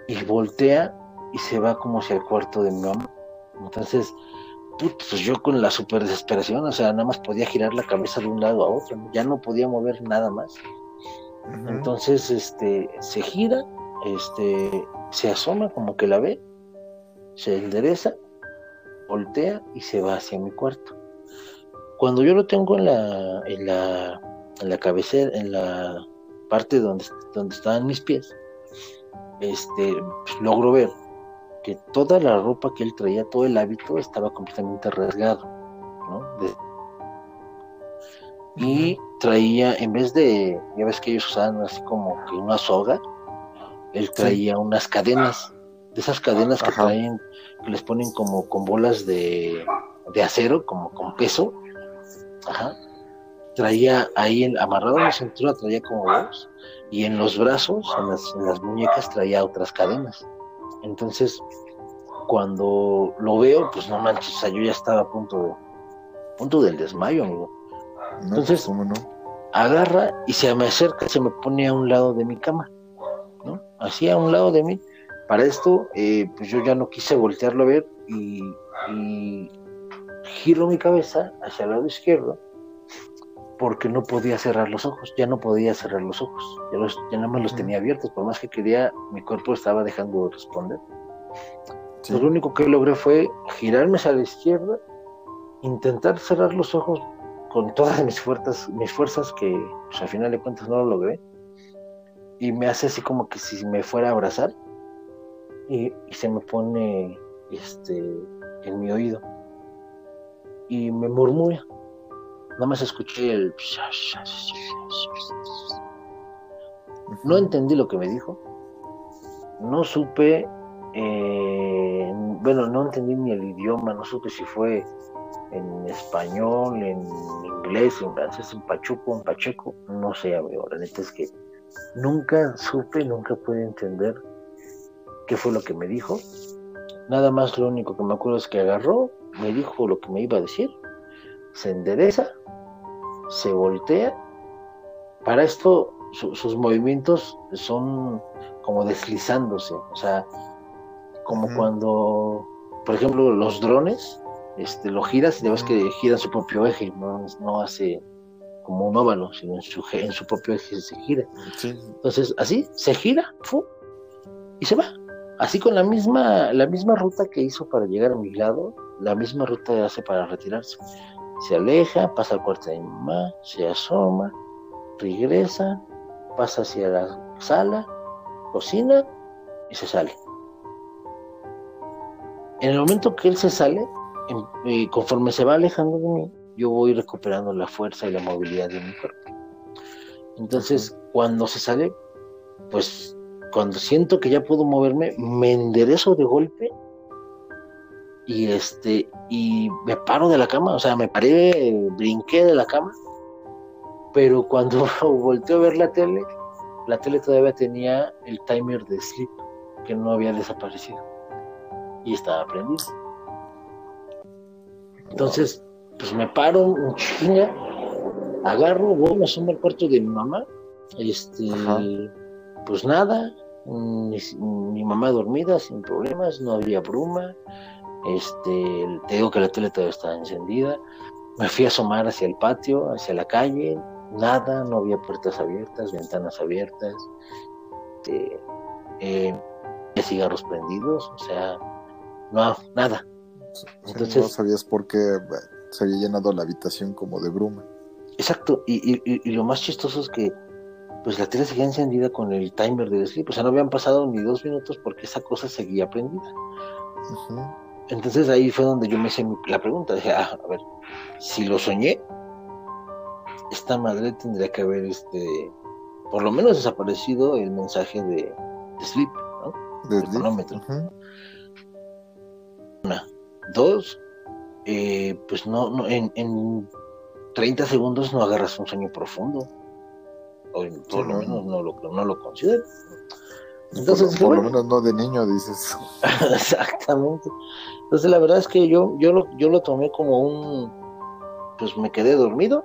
S1: y voltea y se va como hacia el cuarto de mi mamá. Entonces, pues yo con la super desesperación, o sea, nada más podía girar la cabeza de un lado a otro, ya no podía mover nada más. Entonces, este, se gira, este, se asoma como que la ve, se endereza, voltea y se va hacia mi cuarto. Cuando yo lo tengo en la, en la en la cabecera, en la parte donde, donde estaban mis pies, este, pues, logro ver que toda la ropa que él traía, todo el hábito estaba completamente rasgado, ¿no? y traía, en vez de, ya ves que ellos usaban así como que una soga, él traía unas cadenas, de esas cadenas que traen, que les ponen como con bolas de, de acero, como con peso. Ajá. Traía ahí amarrado en la cintura, traía como dos, y en los brazos, en las, en las muñecas, traía otras cadenas. Entonces, cuando lo veo, pues no manches, o sea, yo ya estaba a punto de, punto del desmayo, amigo. Entonces, no? agarra y se me acerca, se me pone a un lado de mi cama, ¿no? Así a un lado de mí. Para esto, eh, pues yo ya no quise voltearlo a ver y, giro mi cabeza hacia el lado izquierdo porque no podía cerrar los ojos, ya no podía cerrar los ojos, ya, los, ya nada más los tenía abiertos, por más que quería, mi cuerpo estaba dejando de responder. lo único que logré fue girarme hacia la izquierda, intentar cerrar los ojos con todas mis fuerzas, mis fuerzas que pues, al final de cuentas no lo logré. Y me hace así como que si me fuera a abrazar y, se me pone este en mi oído y me murmura. Nada más escuché el no entendí lo que me dijo. No supe, eh, bueno, no entendí ni el idioma, no supe si fue en español, en inglés, en francés, en pachuco, en pacheco, no sé, amigo, la neta es que nunca supe, nunca pude entender qué fue lo que me dijo. Nada más lo único que me acuerdo es que agarró, me dijo lo que me iba a decir, se endereza, se voltea. Para esto sus movimientos son como deslizándose, o sea, como cuando, por ejemplo, los drones este, lo giras y ves que gira su propio eje, no, hace como un óvalo, sino en su, en su propio eje se gira. Entonces, así se gira y se va. Así con la misma, la misma ruta que hizo para llegar a mi lado, la misma ruta hace para retirarse. Se aleja, pasa al cuarto de mi mamá, se asoma, regresa, pasa hacia la sala, cocina y se sale. En el momento que él se sale, y conforme se va alejando de mí, yo voy recuperando la fuerza y la movilidad de mi cuerpo. Entonces, cuando se sale, pues cuando siento que ya puedo moverme, me enderezo de golpe y este y me paro de la cama, o sea, me paré, brinqué de la cama, pero cuando [laughs] volteo a ver la tele, la tele todavía tenía el timer de sleep que no había desaparecido y estaba prendido. Entonces, pues me paro un chinga, agarro, voy, me asomo al cuarto de mi mamá, este, pues nada, mi, mamá dormida, sin problemas, no había bruma, este, te digo que la tele todavía estaba encendida, me fui a asomar hacia el patio, hacia la calle, nada, no había puertas abiertas, ventanas abiertas, este, eh, cigarros prendidos, o sea, no, nada,
S2: entonces, no sabías por qué se había llenado la habitación como de bruma.
S1: Exacto, y, lo más chistoso es que pues la tele seguía encendida con el timer de sleep, o sea, no habían pasado ni dos minutos porque esa cosa seguía prendida. Entonces ahí fue donde yo me hice la pregunta, dije, ah, a ver, si lo soñé, esta madre tendría que haber, este, por lo menos desaparecido el mensaje de, sleep, ¿no? De cronómetro. Una. Dos, eh, pues no, no en, en 30 segundos no agarras un sueño profundo. O por lo menos no lo, no lo considero.
S2: Entonces, por, lo menos no de niño, dices. [laughs]
S1: Exactamente. Entonces la verdad es que yo, yo, lo, yo lo tomé como un, pues me quedé dormido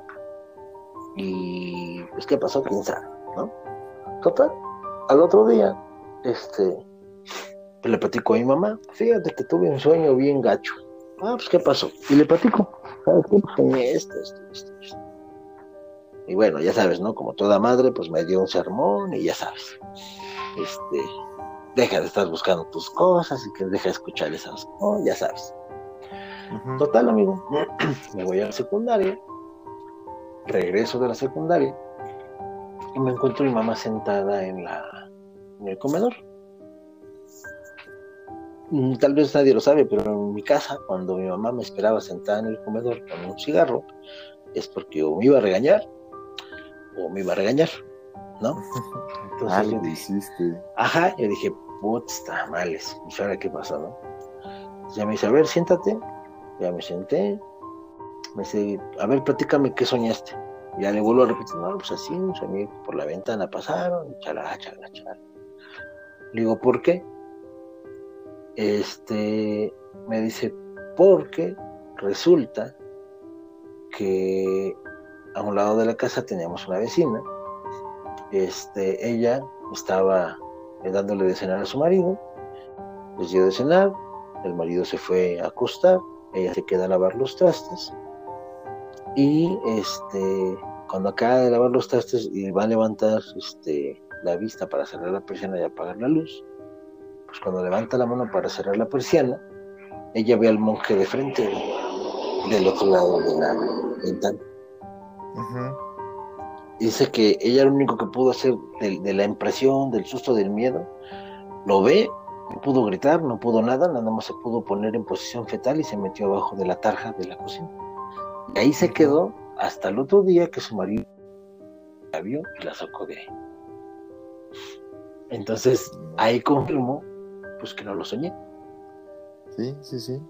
S1: y pues qué pasó, quién sabe, ¿no? Total, al otro día, este, le platico a mi mamá, fíjate que tuve un sueño bien gacho. Ah, pues qué pasó. Y le platico, ¿sabes qué? Pues esto, esto, esto, esto. Y bueno, ya sabes, ¿no? Como toda madre, pues me dio un sermón y ya sabes. Este, deja de estar buscando tus cosas y que deja de escuchar esas cosas, ya sabes. Total, amigo, [clears throat] me voy a la secundaria, regreso de la secundaria y me encuentro mi mamá sentada en la en el comedor Mm, tal vez nadie lo sabe, pero en mi casa, cuando mi mamá me esperaba sentada en el comedor con un cigarro, es porque o me iba a regañar o me iba a regañar. ¿No?
S2: Entonces, ah, lo hiciste.
S1: Ajá, yo dije, putz, tamales, pues ahora qué pasó, ¿no? ya me dice, a ver, siéntate, ya me senté, me dice, a ver, platícame qué soñaste. Ya le vuelvo a repetir, no, pues así, soñé por la ventana pasaron, chala, chala, chala. Le digo, ¿por qué? Este, me dice, porque resulta que a un lado de la casa teníamos una vecina. Este, ella estaba dándole de cenar a su marido, les dio de cenar, el marido se fue a acostar, ella se queda a lavar los trastes y este cuando acaba de lavar los trastes y va a levantar este la vista para cerrar la persiana y apagar la luz, pues cuando levanta la mano para cerrar la persiana, ella ve al monje de frente del otro lado de la ventana. Dice que ella lo único que pudo hacer de, la impresión, del susto, del miedo, lo ve, no pudo gritar, no pudo nada, nada más se pudo poner en posición fetal y se metió abajo de la tarja de la cocina. Y ahí se quedó hasta el otro día que su marido la vio y la sacó de ahí. Entonces ahí confirmó pues que no lo soñé.
S2: Sí, sí, sí.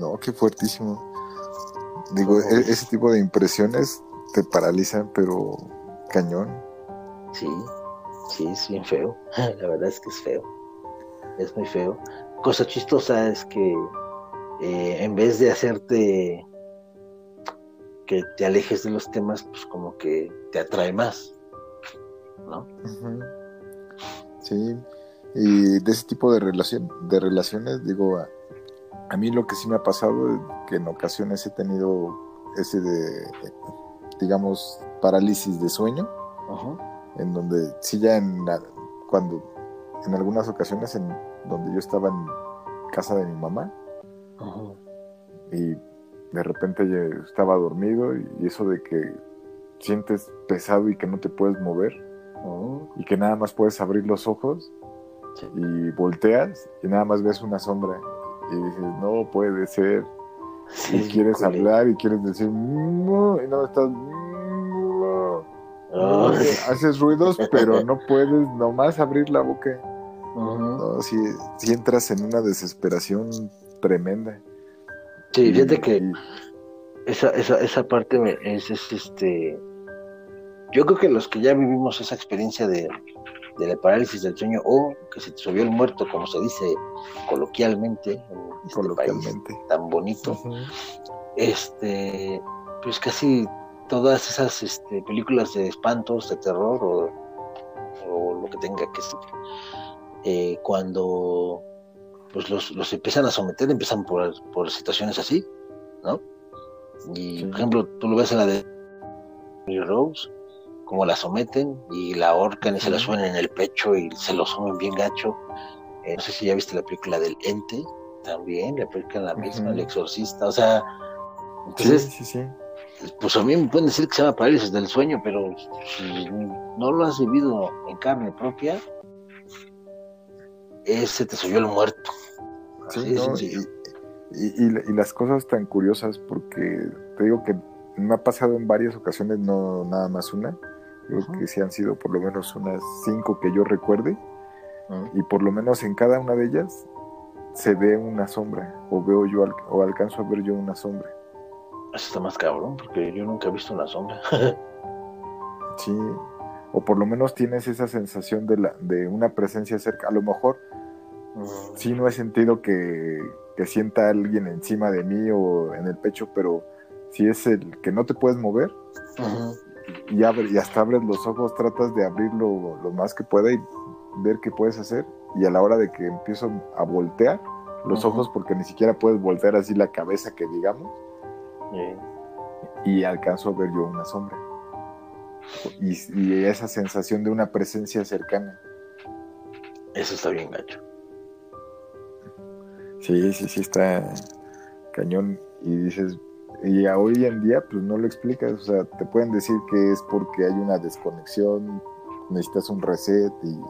S2: No, qué fuertísimo. Digo, e-, ese tipo de impresiones te paralizan, pero cañón.
S1: Sí, sí, es bien feo. [laughs] La verdad es que es feo. Es muy feo. Cosa chistosa es que eh, en vez de hacerte que te alejes de los temas, pues como que te atrae más, ¿no?
S2: Sí, y de ese tipo de, relación, de relaciones, digo, a, mí lo que sí me ha pasado es que en ocasiones he tenido ese de, digamos, parálisis de sueño, en donde sí ya en, cuando, en algunas ocasiones en donde yo estaba en casa de mi mamá, y de repente estaba dormido y eso de que sientes pesado y que no te puedes mover oh. y que nada más puedes abrir los ojos y volteas y nada más ves una sombra y dices, no puede ser. Y quieres hablar y quieres decir, no, y no estás... Haces ruidos, pero no puedes nomás abrir la boca. si, si, entras en una desesperación tremenda.
S1: Sí, fíjate que esa, esa, esa parte es, es, este. Yo creo que los que ya vivimos esa experiencia de, de la parálisis del sueño o que se te subió el muerto, como se dice coloquialmente en este país tan bonito, este, pues casi todas esas este, películas de espantos, de terror o, lo que tenga que ser, eh, cuando pues los, los, empiezan a someter, empiezan por, por situaciones así, ¿no? Y por ejemplo, tú lo ves en la de Rose, como la someten y la ahorcan y se la suben en el pecho y se lo suben bien gacho. Eh, no sé si ya viste la película del Ente, también, le aplican la misma, el exorcista, o sea, entonces, sí, sí, pues a mí me pueden decir que se llama parálisis del sueño, pero si no lo has vivido en carne propia, ese te subió el muerto.
S2: Sí, y, y, las cosas tan curiosas, porque te digo que me ha pasado en varias ocasiones, no nada más una, Creo que sí han sido por lo menos unas cinco que yo recuerde. Y por lo menos en cada una de ellas se ve una sombra. O veo yo o alcanzo a ver yo una sombra.
S1: Eso está más cabrón, porque yo nunca he visto una sombra. [laughs]
S2: sí. O por lo menos tienes esa sensación de, la, de una presencia cerca. A lo mejor sí no he sentido que, que sienta alguien encima de mí o en el pecho, pero si es el que no te puedes mover, y, abre, y hasta abres los ojos, tratas de abrirlo lo más que pueda y ver qué puedes hacer. Y a la hora de que empiezo a voltear los ojos, porque ni siquiera puedes voltear así la cabeza que digamos, y alcanzo a ver yo una sombra. Y, y, esa sensación de una presencia cercana.
S1: Eso está bien gacho.
S2: Sí, sí, sí, está cañón. Y dices, y hoy en día, pues no lo explicas, o sea, te pueden decir que es porque hay una desconexión, necesitas un reset y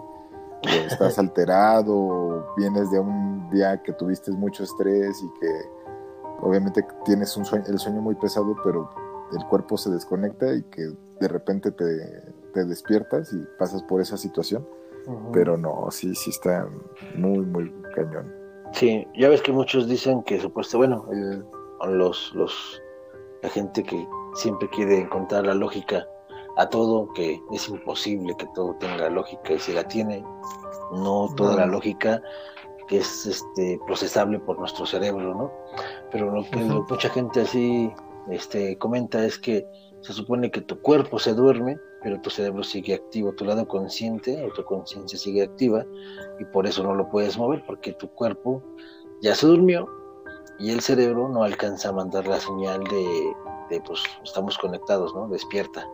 S2: estás [laughs] alterado, o vienes de un día que tuviste mucho estrés y que obviamente tienes un sueño, el sueño muy pesado, pero el cuerpo se desconecta y que de repente te, despiertas y pasas por esa situación. Pero no, sí, sí está muy, muy cañón.
S1: Sí, ya ves que muchos dicen que supuesto, bueno, los, los, la gente que siempre quiere encontrar la lógica a todo, que es imposible que todo tenga lógica y si la tiene, no toda la lógica que es este procesable por nuestro cerebro, ¿no? Pero lo que mucha gente así este, comenta es que se supone que tu cuerpo se duerme, pero tu cerebro sigue activo, tu lado consciente o tu conciencia sigue activa y por eso no lo puedes mover porque tu cuerpo ya se durmió y el cerebro no alcanza a mandar la señal de, de pues estamos conectados, ¿no? Despierta.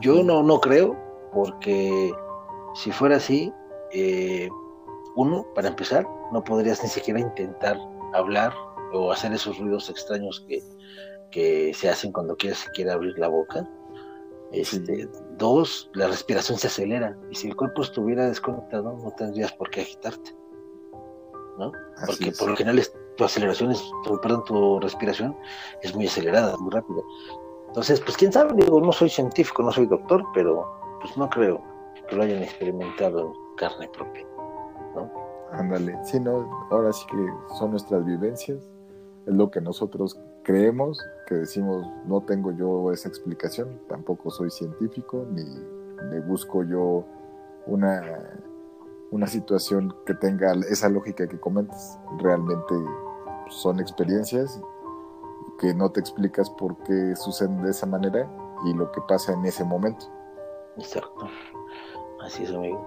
S1: Yo no, no creo, porque si fuera así, eh, uno, para empezar, no podrías ni siquiera intentar hablar o hacer esos ruidos extraños que, que se hacen cuando quieres siquiera abrir la boca. Este, Dos, la respiración se acelera y si el cuerpo estuviera desconectado no tendrías por qué agitarte. ¿no? Porque por lo general tu aceleración es, perdón, tu respiración es muy acelerada, muy rápida. Entonces, pues quién sabe, digo, no soy científico, no soy doctor, pero pues no creo que lo hayan experimentado en carne propia, ¿no?
S2: Ándale, sí, no, ahora sí que son nuestras vivencias, es lo que nosotros creemos, que decimos, no tengo yo esa explicación, tampoco soy científico, ni, ni busco yo una, una situación que tenga esa lógica que comentas, realmente son experiencias que no te explicas por qué suceden de esa manera y lo que pasa en ese momento.
S1: Exacto. Así es, amigo.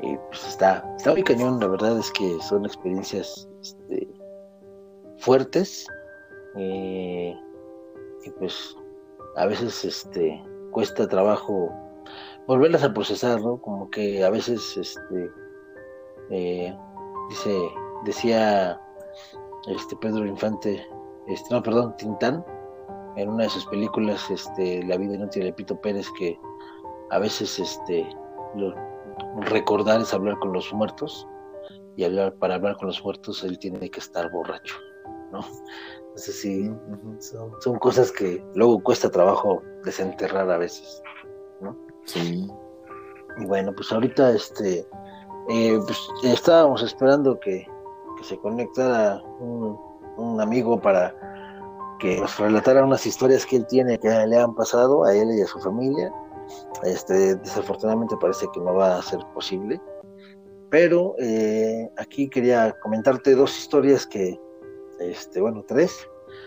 S1: Y pues está, está muy cañón, la verdad es que son experiencias este, fuertes eh, y pues a veces este cuesta trabajo volverlas a procesar, ¿no? Como que a veces este eh, dice decía este Pedro Infante este, no, perdón, Tintán, en una de sus películas, este, La vida inútil de Pito Pérez, que a veces este, recordar es hablar con los muertos, y hablar, para hablar con los muertos él tiene que estar borracho, ¿no? Entonces sí, son, cosas que luego cuesta trabajo desenterrar a veces, ¿no?
S2: Sí.
S1: Y bueno, pues ahorita este, eh, pues, estábamos esperando que se conectara un un amigo para que nos relatara unas historias que él tiene que le han pasado a él y a su familia. Este, desafortunadamente parece que no va a ser posible. Pero eh, aquí quería comentarte dos historias que, este, bueno, tres.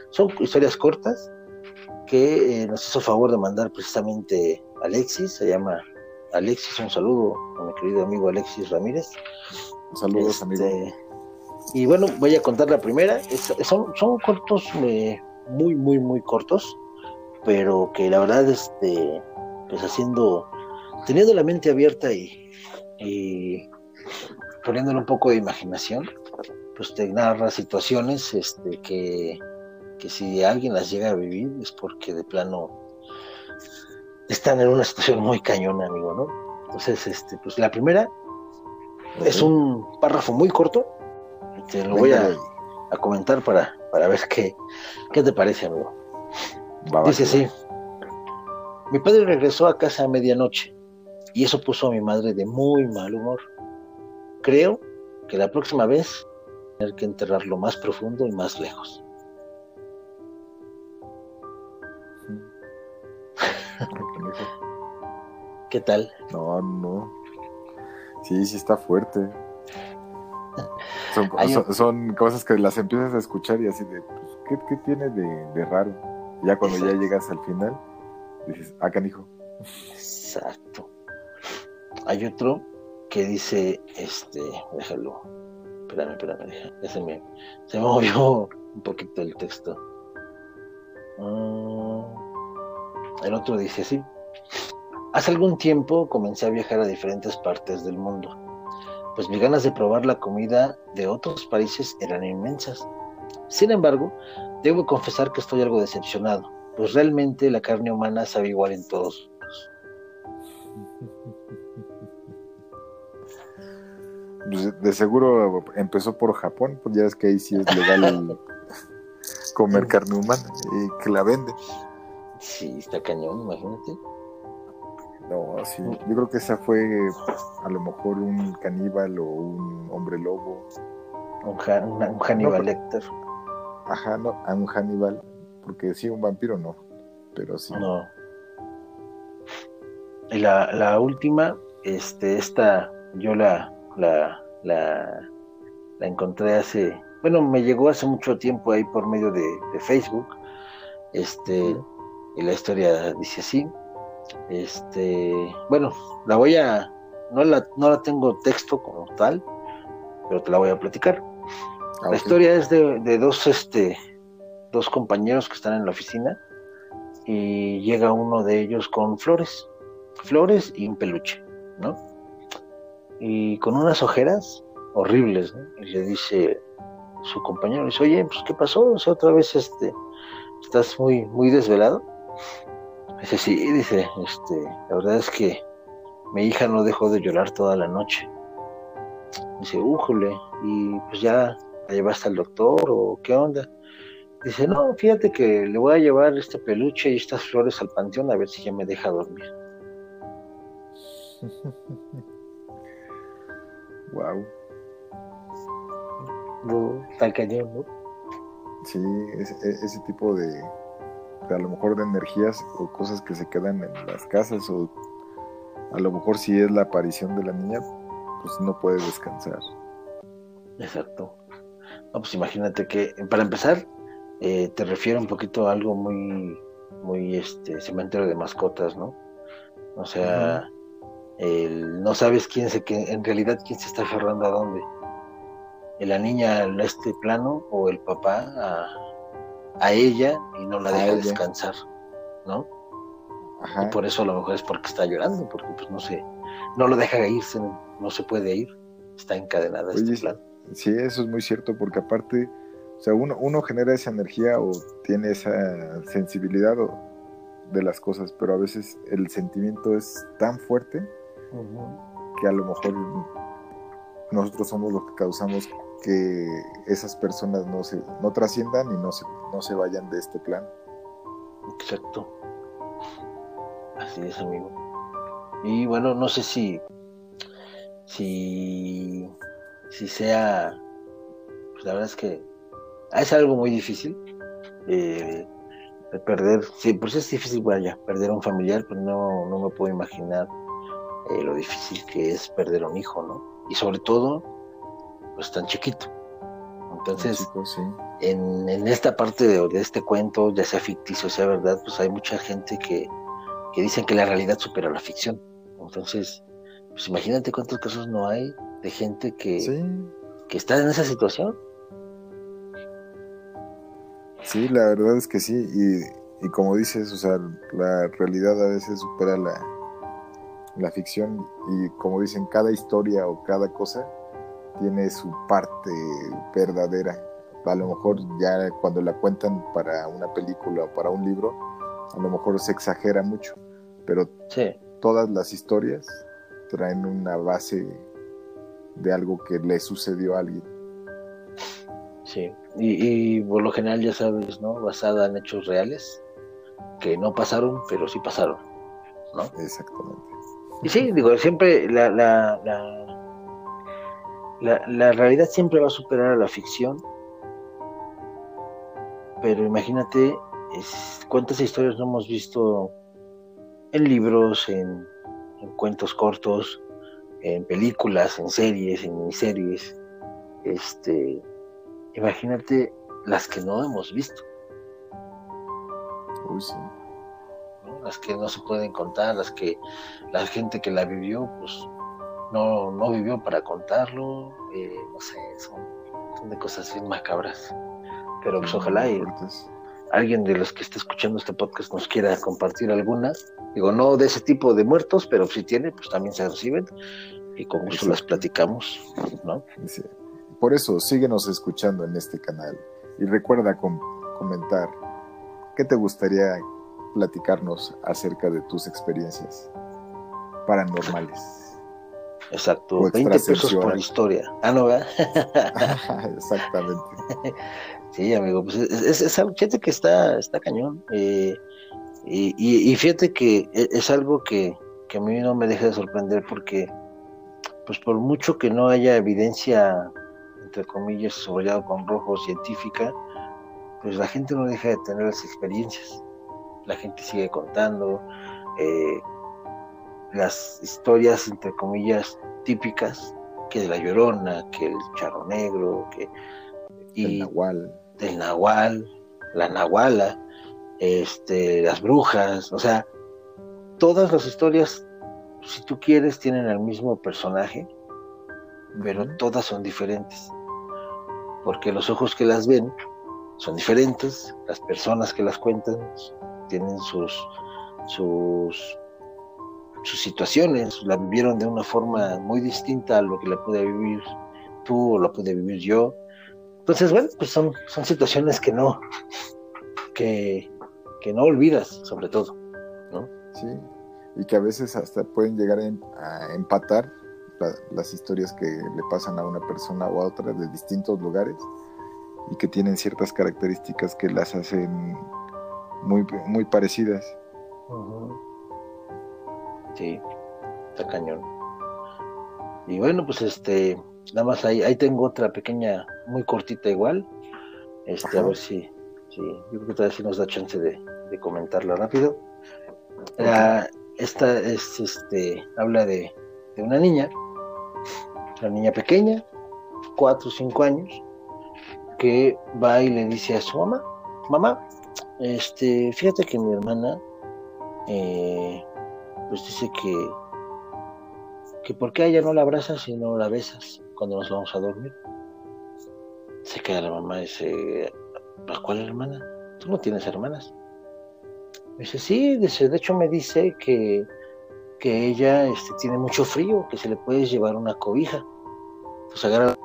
S1: Son historias cortas que eh, nos hizo favor de mandar precisamente Alexis. Se llama Alexis. Un saludo a mi querido amigo Alexis Ramírez.
S2: Saludos, amigo
S1: este, y bueno, voy a contar la primera. son, son cortos, eh, muy, muy, muy cortos, pero que la verdad, este, pues haciendo, teniendo la mente abierta y, y poniéndole un poco de imaginación, pues te narra situaciones este, que, que si alguien las llega a vivir es porque de plano están en una situación muy cañona, amigo, ¿no? Entonces, este, pues la primera es un párrafo muy corto, te lo voy a, comentar para, para ver qué, qué te parece, amigo. Dice así. Mi padre regresó a casa a medianoche y eso puso a mi madre de muy mal humor. Creo que la próxima vez tener que enterrarlo más profundo y más lejos. ¿Qué tal?
S2: No, no. Sí, sí está fuerte. Son, cosas que las empiezas a escuchar y así de, pues, ¿qué, tiene de, raro? Ya cuando ya llegas al final, dices, ah, canijo.
S1: Exacto. Hay otro que dice, este, déjalo, espérame, espérame, ya se me, se me movió un poquito el texto. Mm, el otro dice así. Hace algún tiempo comencé a viajar a diferentes partes del mundo pues mis ganas de probar la comida de otros países eran inmensas. Sin embargo, debo confesar que estoy algo decepcionado, pues realmente la carne humana sabe igual en todos.
S2: Pues, de seguro empezó por Japón, pues ya es que ahí sí es legal [laughs] comer carne humana y que la venden.
S1: Sí, está cañón, imagínate.
S2: No, sí. Yo creo que esa fue a lo mejor un caníbal o un hombre lobo.
S1: Un, Hannibal Lecter.
S2: Ajá, no, a un Hannibal. Porque sí, un vampiro no. Pero sí.
S1: No. Y la, la última, este, esta, yo la, la, la, la encontré hace, bueno, me llegó hace mucho tiempo ahí por medio de, de Facebook. Este, y la historia dice así. Este, bueno, la voy a, no la, no la tengo texto como tal, pero te la voy a platicar. Ah, la historia es de, de, dos, este, dos compañeros que están en la oficina y llega uno de ellos con flores, flores y un peluche, ¿no? Y con unas ojeras horribles, ¿no? Y le dice su compañero, dice, oye, pues ¿qué pasó? O sea, otra vez este, estás muy, muy desvelado. Dice, sí, dice, este, la verdad es que mi hija no dejó de llorar toda la noche. Dice, újole, y pues ya la llevaste al doctor o qué onda. Dice, no, fíjate que le voy a llevar este peluche y estas flores al panteón a ver si ya me deja dormir.
S2: wow.
S1: No, tal cañón, ¿no?
S2: Sí, ese, ese tipo de, a lo mejor de energías o cosas que se quedan en las casas o a lo mejor si es la aparición de la niña, pues no puede descansar.
S1: Exacto. No, pues imagínate que, para empezar, eh, te refiero un poquito a algo muy, muy, este, cementerio de mascotas, ¿no? O sea, no sabes quién se, que, en realidad quién se está aferrando a dónde. La niña a este plano o el papá a, a ella y no la deja descansar, ¿no? Y por eso a lo mejor es porque está llorando, porque pues no sé, no lo deja irse, no se puede ir, está encadenada este plan.
S2: Sí, eso es muy cierto, porque aparte, o sea, uno, uno genera esa energía o tiene esa sensibilidad de las cosas, pero a veces el sentimiento es tan fuerte que a lo mejor nosotros somos los que causamos que esas personas no se no trasciendan y no se, no se vayan de este plan.
S1: Exacto. Así es, amigo. Y bueno, no sé si si si sea pues la verdad es que es algo muy difícil eh, de perder, sí, pues es difícil, vaya, perder a un familiar, pero no, no me puedo imaginar eh, lo difícil que es perder a un hijo, ¿no? Y sobre todo pues tan chiquito. Entonces, en, esta parte de, este cuento, ya sea ficticio, sea verdad, pues hay mucha gente que, que dicen que la realidad supera la ficción. Entonces, pues imagínate cuántos casos no hay de gente que, que está en esa situación.
S2: Sí, la verdad es que sí, y, y como dices, o sea, la realidad a veces supera la, la ficción y como dicen, cada historia o cada cosa tiene su parte verdadera. A lo mejor ya cuando la cuentan para una película o para un libro, a lo mejor se exagera mucho, pero todas las historias traen una base de algo que le sucedió a alguien.
S1: Sí, y, por lo general ya sabes, ¿no? Basada en hechos reales, que no pasaron, pero sí pasaron, ¿no?
S2: Exactamente.
S1: Y sí, digo, siempre la, la la, realidad siempre va a superar a la ficción, pero imagínate cuántas historias no hemos visto en libros, en, cuentos cortos, en películas, en series, en miniseries. Este, imagínate las que no hemos visto. Las que no se pueden contar, las que la gente que la vivió, pues no, no vivió para contarlo, eh, no sé, son, de cosas bien macabras. Pero pues ojalá y alguien de los que esté escuchando este podcast nos quiera compartir alguna. Digo, no de ese tipo de muertos, pero si tiene, pues también se reciben y con gusto las platicamos, ¿no?
S2: Por eso, síguenos escuchando en este canal y recuerda comentar qué te gustaría platicarnos acerca de tus experiencias paranormales.
S1: Exacto, 20 pesos por historia. Ah, no, ¿verdad? [laughs]
S2: Exactamente. [laughs]
S1: sí, amigo, pues es, es, algo, fíjate que está, está cañón. Eh, y, y, fíjate que e, es, algo que, que a mí no me deja de sorprender porque, pues por mucho que no haya evidencia, entre comillas, subrayado con rojo científica, pues la gente no deja de tener las experiencias. La gente sigue contando eh, las historias, entre comillas, típicas, que de la llorona, que el charro negro, que
S2: y el nahual.
S1: del nahual, la nahuala, este, las brujas, o sea, todas las historias, si tú quieres, tienen el mismo personaje, pero todas son diferentes, porque los ojos que las ven son diferentes, las personas que las cuentan tienen sus, sus, sus situaciones, la vivieron de una forma muy distinta a lo que la pude vivir tú o la pude vivir yo. Entonces, bueno, pues son, son situaciones que no, que, que no olvidas, sobre todo, ¿no?
S2: Sí, y que a veces hasta pueden llegar a empatar las historias que le pasan a una persona o a otra de distintos lugares y que tienen ciertas características que las hacen muy, muy parecidas.
S1: Sí, está cañón. Y bueno, pues este, nada más ahí, ahí tengo otra pequeña, muy cortita igual. Este, a ver si, si, yo creo que todavía sí nos da chance de, de comentarla rápido. esta es, este, habla de, de una niña, una niña pequeña, cuatro o cinco años, que va y le dice a su mamá, mamá, este, fíjate que mi hermana, eh, pues dice que, que por qué a ella no la abrazas y no la besas cuando nos vamos a dormir. Se queda la mamá y dice, ¿a cuál hermana? Tú no tienes hermanas. Dice, sí, dice, de hecho me dice que, que ella este, tiene mucho frío, que se le puede llevar una cobija. Pues agarra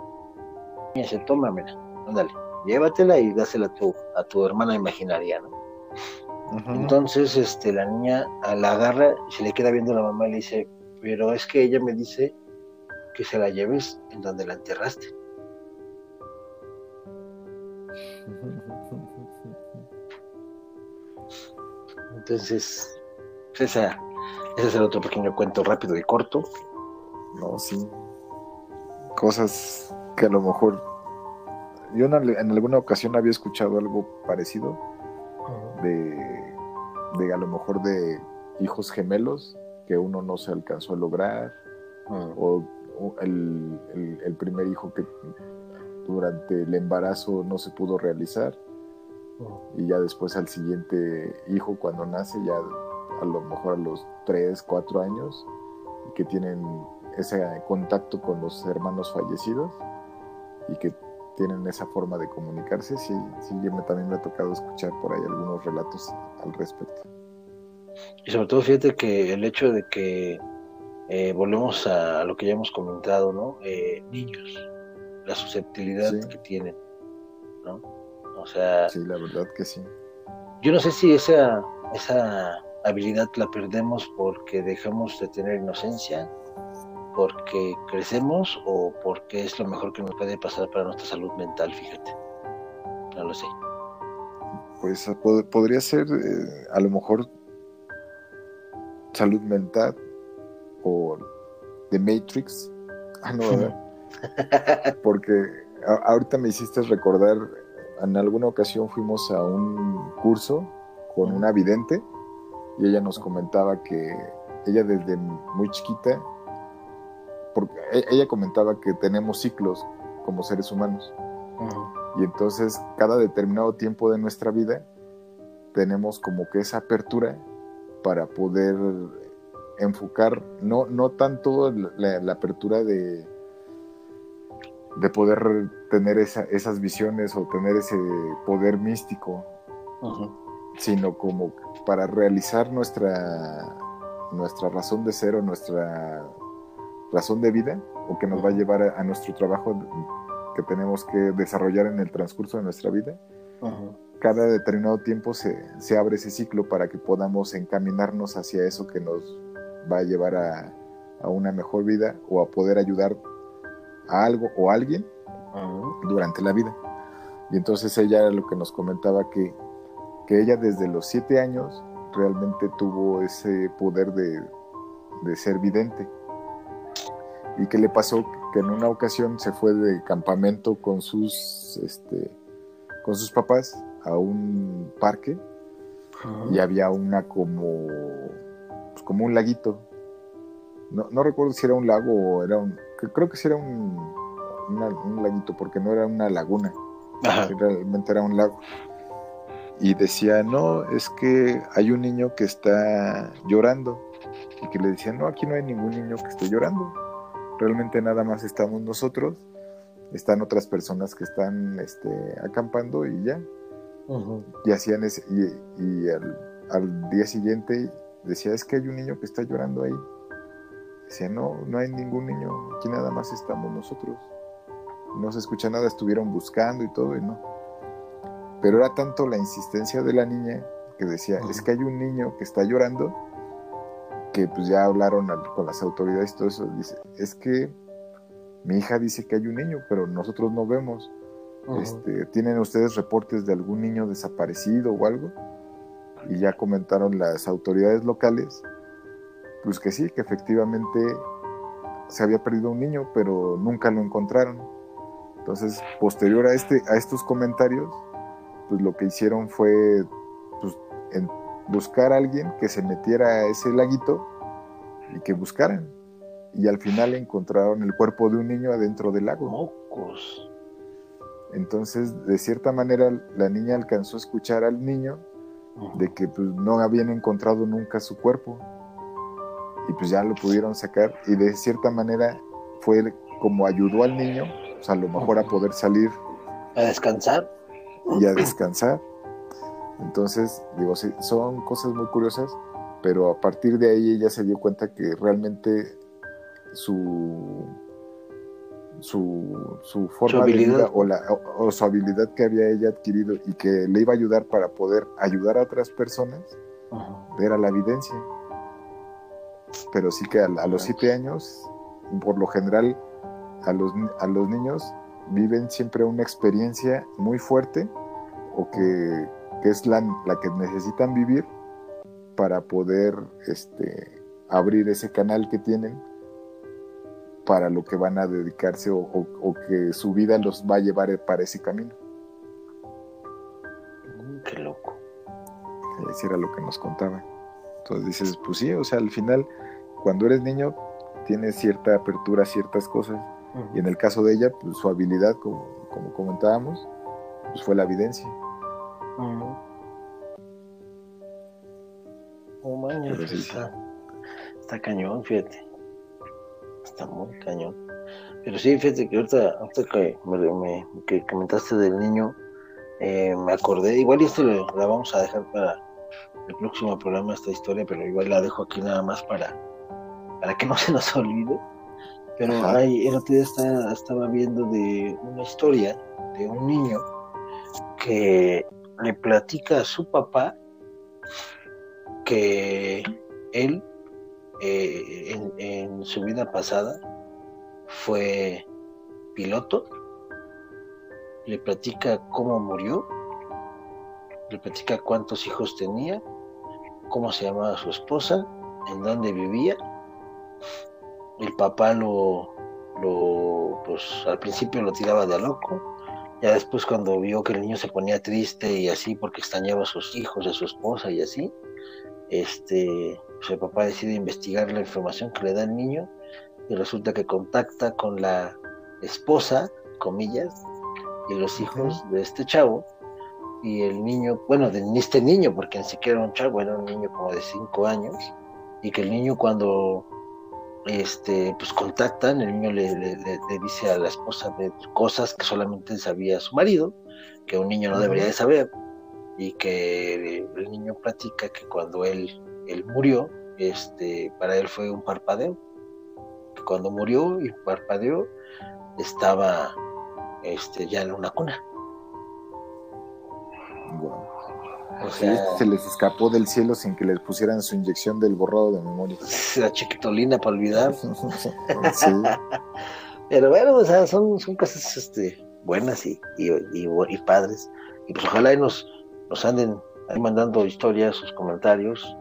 S1: y dice, tómamela ándale, llévatela y dásela a tu, a tu hermana imaginaria, ¿no? Entonces, este, la niña la agarra, se le queda viendo a la mamá y le dice, pero es que ella me dice que se la lleves en donde la enterraste. Entonces, esa, ese es el otro pequeño cuento rápido y corto.
S2: No, sí. Cosas que a lo mejor yo en, alguna ocasión había escuchado algo parecido de, de, a lo mejor de hijos gemelos que uno no se alcanzó a lograr o, el, el, primer hijo que durante el embarazo no se pudo realizar y ya después al siguiente hijo cuando nace ya a lo mejor a los 3, 4 años que tienen ese contacto con los hermanos fallecidos y que tienen esa forma de comunicarse, sí, sí, yo también me ha tocado escuchar por ahí algunos relatos al respecto.
S1: Y sobre todo, fíjate que el hecho de que eh, volvemos a lo que ya hemos comentado, ¿no? Eh, niños, la susceptibilidad que tienen, ¿no? O sea...
S2: Sí, la verdad que sí.
S1: Yo no sé si esa, esa habilidad la perdemos porque dejamos de tener inocencia porque crecemos o porque es lo mejor que nos puede pasar para nuestra salud mental, fíjate. No lo sé.
S2: Pues podría ser eh, a lo mejor salud mental o The Matrix. Ah, no, [laughs] porque ahorita me hiciste recordar, en alguna ocasión fuimos a un curso con una vidente y ella nos comentaba que ella desde muy chiquita porque e, ella comentaba que tenemos ciclos como seres humanos. Y entonces cada determinado tiempo de nuestra vida tenemos como que esa apertura para poder enfocar, no, no tanto la, apertura de, de poder tener esas visiones o tener ese poder místico, sino como para realizar nuestra, nuestra razón de ser o nuestra razón de vida o que nos va a llevar a, nuestro trabajo que tenemos que desarrollar en el transcurso de nuestra vida. Cada determinado tiempo se, se, abre ese ciclo para que podamos encaminarnos hacia eso que nos va a llevar a, a una mejor vida o a poder ayudar a algo o a alguien durante la vida. Y entonces ella era lo que nos comentaba que, que ella desde los siete años realmente tuvo ese poder de de ser vidente. Y que le pasó que en una ocasión se fue de campamento con sus, este, con sus papás a un parque y había una como, pues como un laguito. No, no, recuerdo si era un lago o era un, creo que sí era un, un laguito porque no era una laguna, realmente era un lago. Y decía, no, es que hay un niño que está llorando. Y que le decía, no, aquí no hay ningún niño que esté llorando. Realmente nada más estamos nosotros. Están otras personas que están este, acampando y ya. Y hacían ese, y, al, día siguiente decía, es que hay un niño que está llorando ahí. Decía, no, no hay ningún niño, aquí nada más estamos nosotros. No se escucha nada, estuvieron buscando y todo y no. Pero era tanto la insistencia de la niña que decía, es que hay un niño que está llorando, que pues ya hablaron con las autoridades y todo eso. Dice, es que mi hija dice que hay un niño, pero nosotros no vemos. Este, ¿Tienen ustedes reportes de algún niño desaparecido o algo? Y ya comentaron las autoridades locales, pues que sí, que efectivamente se había perdido un niño, pero nunca lo encontraron. Entonces, posterior a, este, a estos comentarios, pues lo que hicieron fue pues, buscar a alguien que se metiera a ese laguito y que buscaran. Y al final encontraron el cuerpo de un niño adentro del lago.
S1: Mocos.
S2: Entonces, de cierta manera, la niña alcanzó a escuchar al niño de que pues, no habían encontrado nunca su cuerpo. Y pues ya lo pudieron sacar. Y de cierta manera fue como ayudó al niño, pues, a lo mejor a poder salir.
S1: A descansar.
S2: Y a descansar. Entonces, digo, sí, son cosas muy curiosas, pero a partir de ahí ella se dio cuenta que realmente su su, su forma de vida o, la, o, su habilidad que había ella adquirido y que le iba a ayudar para poder ayudar a otras personas, era la evidencia. Pero sí que a, los siete años, por lo general, a los, a los niños viven siempre una experiencia muy fuerte o que, que es la, la, que necesitan vivir para poder este, abrir ese canal que tienen para lo que van a dedicarse o, que su vida los va a llevar para ese camino.
S1: Mm, qué loco.
S2: Eso era lo que nos contaba. Entonces dices, pues sí, o sea, al final, cuando eres niño, tienes cierta apertura a ciertas cosas. Y en el caso de ella, pues su habilidad, como, comentábamos, pues fue la evidencia.
S1: Oh, está, está cañón, fíjate está muy cañón. Pero sí, fíjate que ahorita, que, me, que comentaste del niño, eh, me acordé, igual y esto la vamos a dejar para el próximo programa, esta historia, pero igual la dejo aquí nada más para, para que no [laughs] se nos olvide. Pero hay, el otro día estaba viendo de una historia de un niño que le platica a su papá que él eh, en, su vida pasada fue piloto, le platica cómo murió, le platica cuántos hijos tenía, cómo se llamaba su esposa, en dónde vivía. El papá lo, lo, pues al principio lo tiraba de loco, ya después cuando vio que el niño se ponía triste y así porque extrañaba a sus hijos, a su esposa y así, este, pues el papá decide investigar la información que le da el niño y resulta que contacta con la esposa, comillas, y los hijos de este chavo. Y el niño, bueno, de este niño, porque ni siquiera era un chavo, era un niño como de cinco años, y que el niño cuando este, pues contactan, el niño le, le, dice a la esposa de cosas que solamente sabía su marido, que un niño no debería de saber, y que el niño platica que cuando él, él murió, este, para él fue un parpadeo. Que cuando murió y parpadeó, estaba este, ya en una cuna.
S2: O sea, se les escapó del cielo sin que les pusieran su inyección del borrado de memoria. [laughs]
S1: La chiquitolina para olvidar. [laughs] Pero bueno, o sea, son, son cosas este, buenas y, y, y, padres. Y pues ojalá nos, nos anden ahí mandando historias, sus comentarios,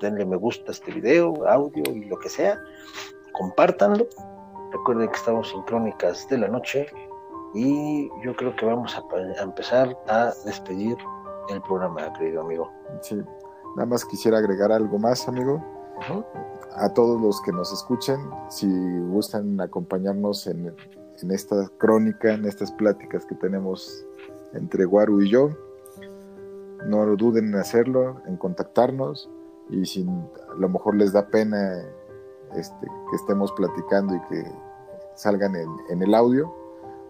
S1: denle me gusta a este video, audio y lo que sea, compártanlo. Recuerden que estamos en Crónicas de la Noche y yo creo que vamos a, empezar a despedir el programa, querido amigo.
S2: Sí, nada más quisiera agregar algo más, amigo. A todos los que nos escuchen, si gustan acompañarnos en, en esta crónica, en estas pláticas que tenemos entre Guaru y yo, no duden en hacerlo, en contactarnos y si a lo mejor les da pena este, que estemos platicando y que salgan en, el audio,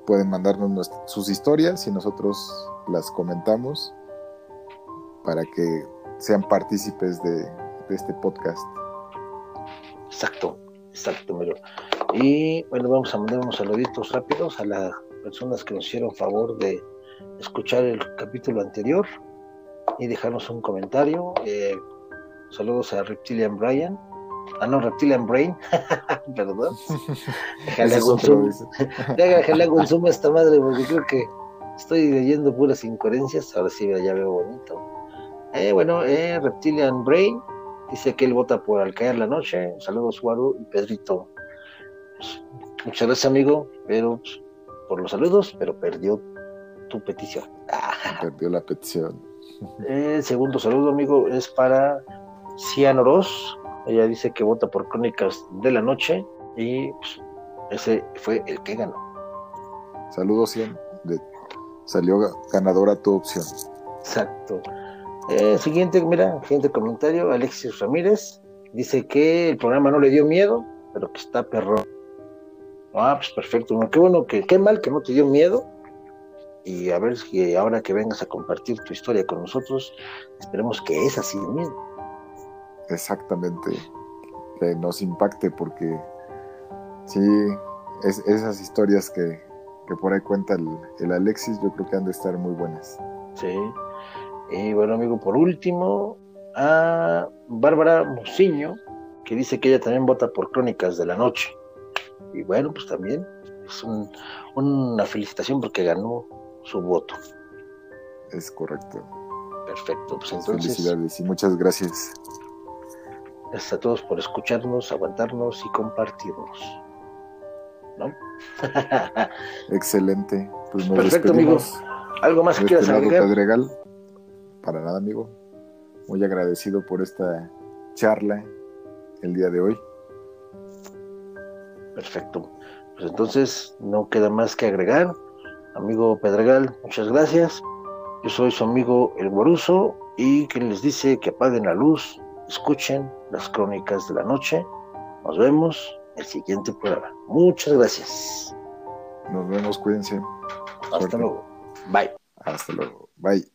S2: pueden mandarnos sus historias y nosotros las comentamos para que sean partícipes de, este podcast.
S1: Exacto, exacto, Y bueno, vamos a mandar unos saluditos rápidos a las personas que nos hicieron favor de escuchar el capítulo anterior y dejarnos un comentario. Eh, saludos a Reptilian Brian. Ah, no, Reptilian Brain. [laughs] Perdón. [laughs] Déjale hago un [laughs] zoom a esta madre porque creo que estoy leyendo puras incoherencias. Ahora sí ya veo bonito. Eh, bueno, eh, Reptilian Brain dice que él vota por Al caer la noche. Saludos, Waru y Pedrito. Pues, muchas gracias, amigo. Pero pues, por los saludos, pero perdió tu petición.
S2: Perdió la petición.
S1: El segundo saludo, amigo, es para Cian Oroz. Ella dice que vota por Crónicas de la Noche y pues, ese fue el que ganó.
S2: Saludos, Cian. salió ganadora tu opción.
S1: Exacto. Eh, siguiente, mira, siguiente comentario, Alexis Ramírez dice que el programa no le dio miedo, pero que está perro. Ah, pues perfecto, qué bueno, que, qué mal que no te dio miedo, y a ver si ahora que vengas a compartir tu historia con nosotos, esperemos que es así mismo.
S2: Exactamente, que nos impacte porque sí, es, esas historias que, por ahí cuenta el, Alexis, yo creo que han de estar muy buenas.
S1: Sí, y bueno amigo, por último, a Bárbara Musiño, que dice que ella también vota por Crónicas de la Noche. Y bueno, pues también es una felicitación porque ganó su voto.
S2: Es correcto.
S1: Perfecto, pues entonces.
S2: Felicidades y muchas gracias.
S1: Gracias a todos por escucharnos, aguantarnos y compartirnos. ¿No? [laughs]
S2: Excelente.
S1: Pues Perfecto, amigos. ¿Algo más que quieras agregar?
S2: Para nada, amigo. Muy agradecido por esta charla el día de hoy.
S1: Perfecto. Pues entonces no queda más que agregar. Amigo Pedregal, muchas gracias. Yo soy su amigo El Boruso y quien les dice que apaguen la luz, escuchen las crónicas de la noche. Nos vemos el siguiente programa. Muchas gracias.
S2: Nos vemos, cuídense.
S1: Hasta luego. Bye.
S2: Hasta luego. Bye.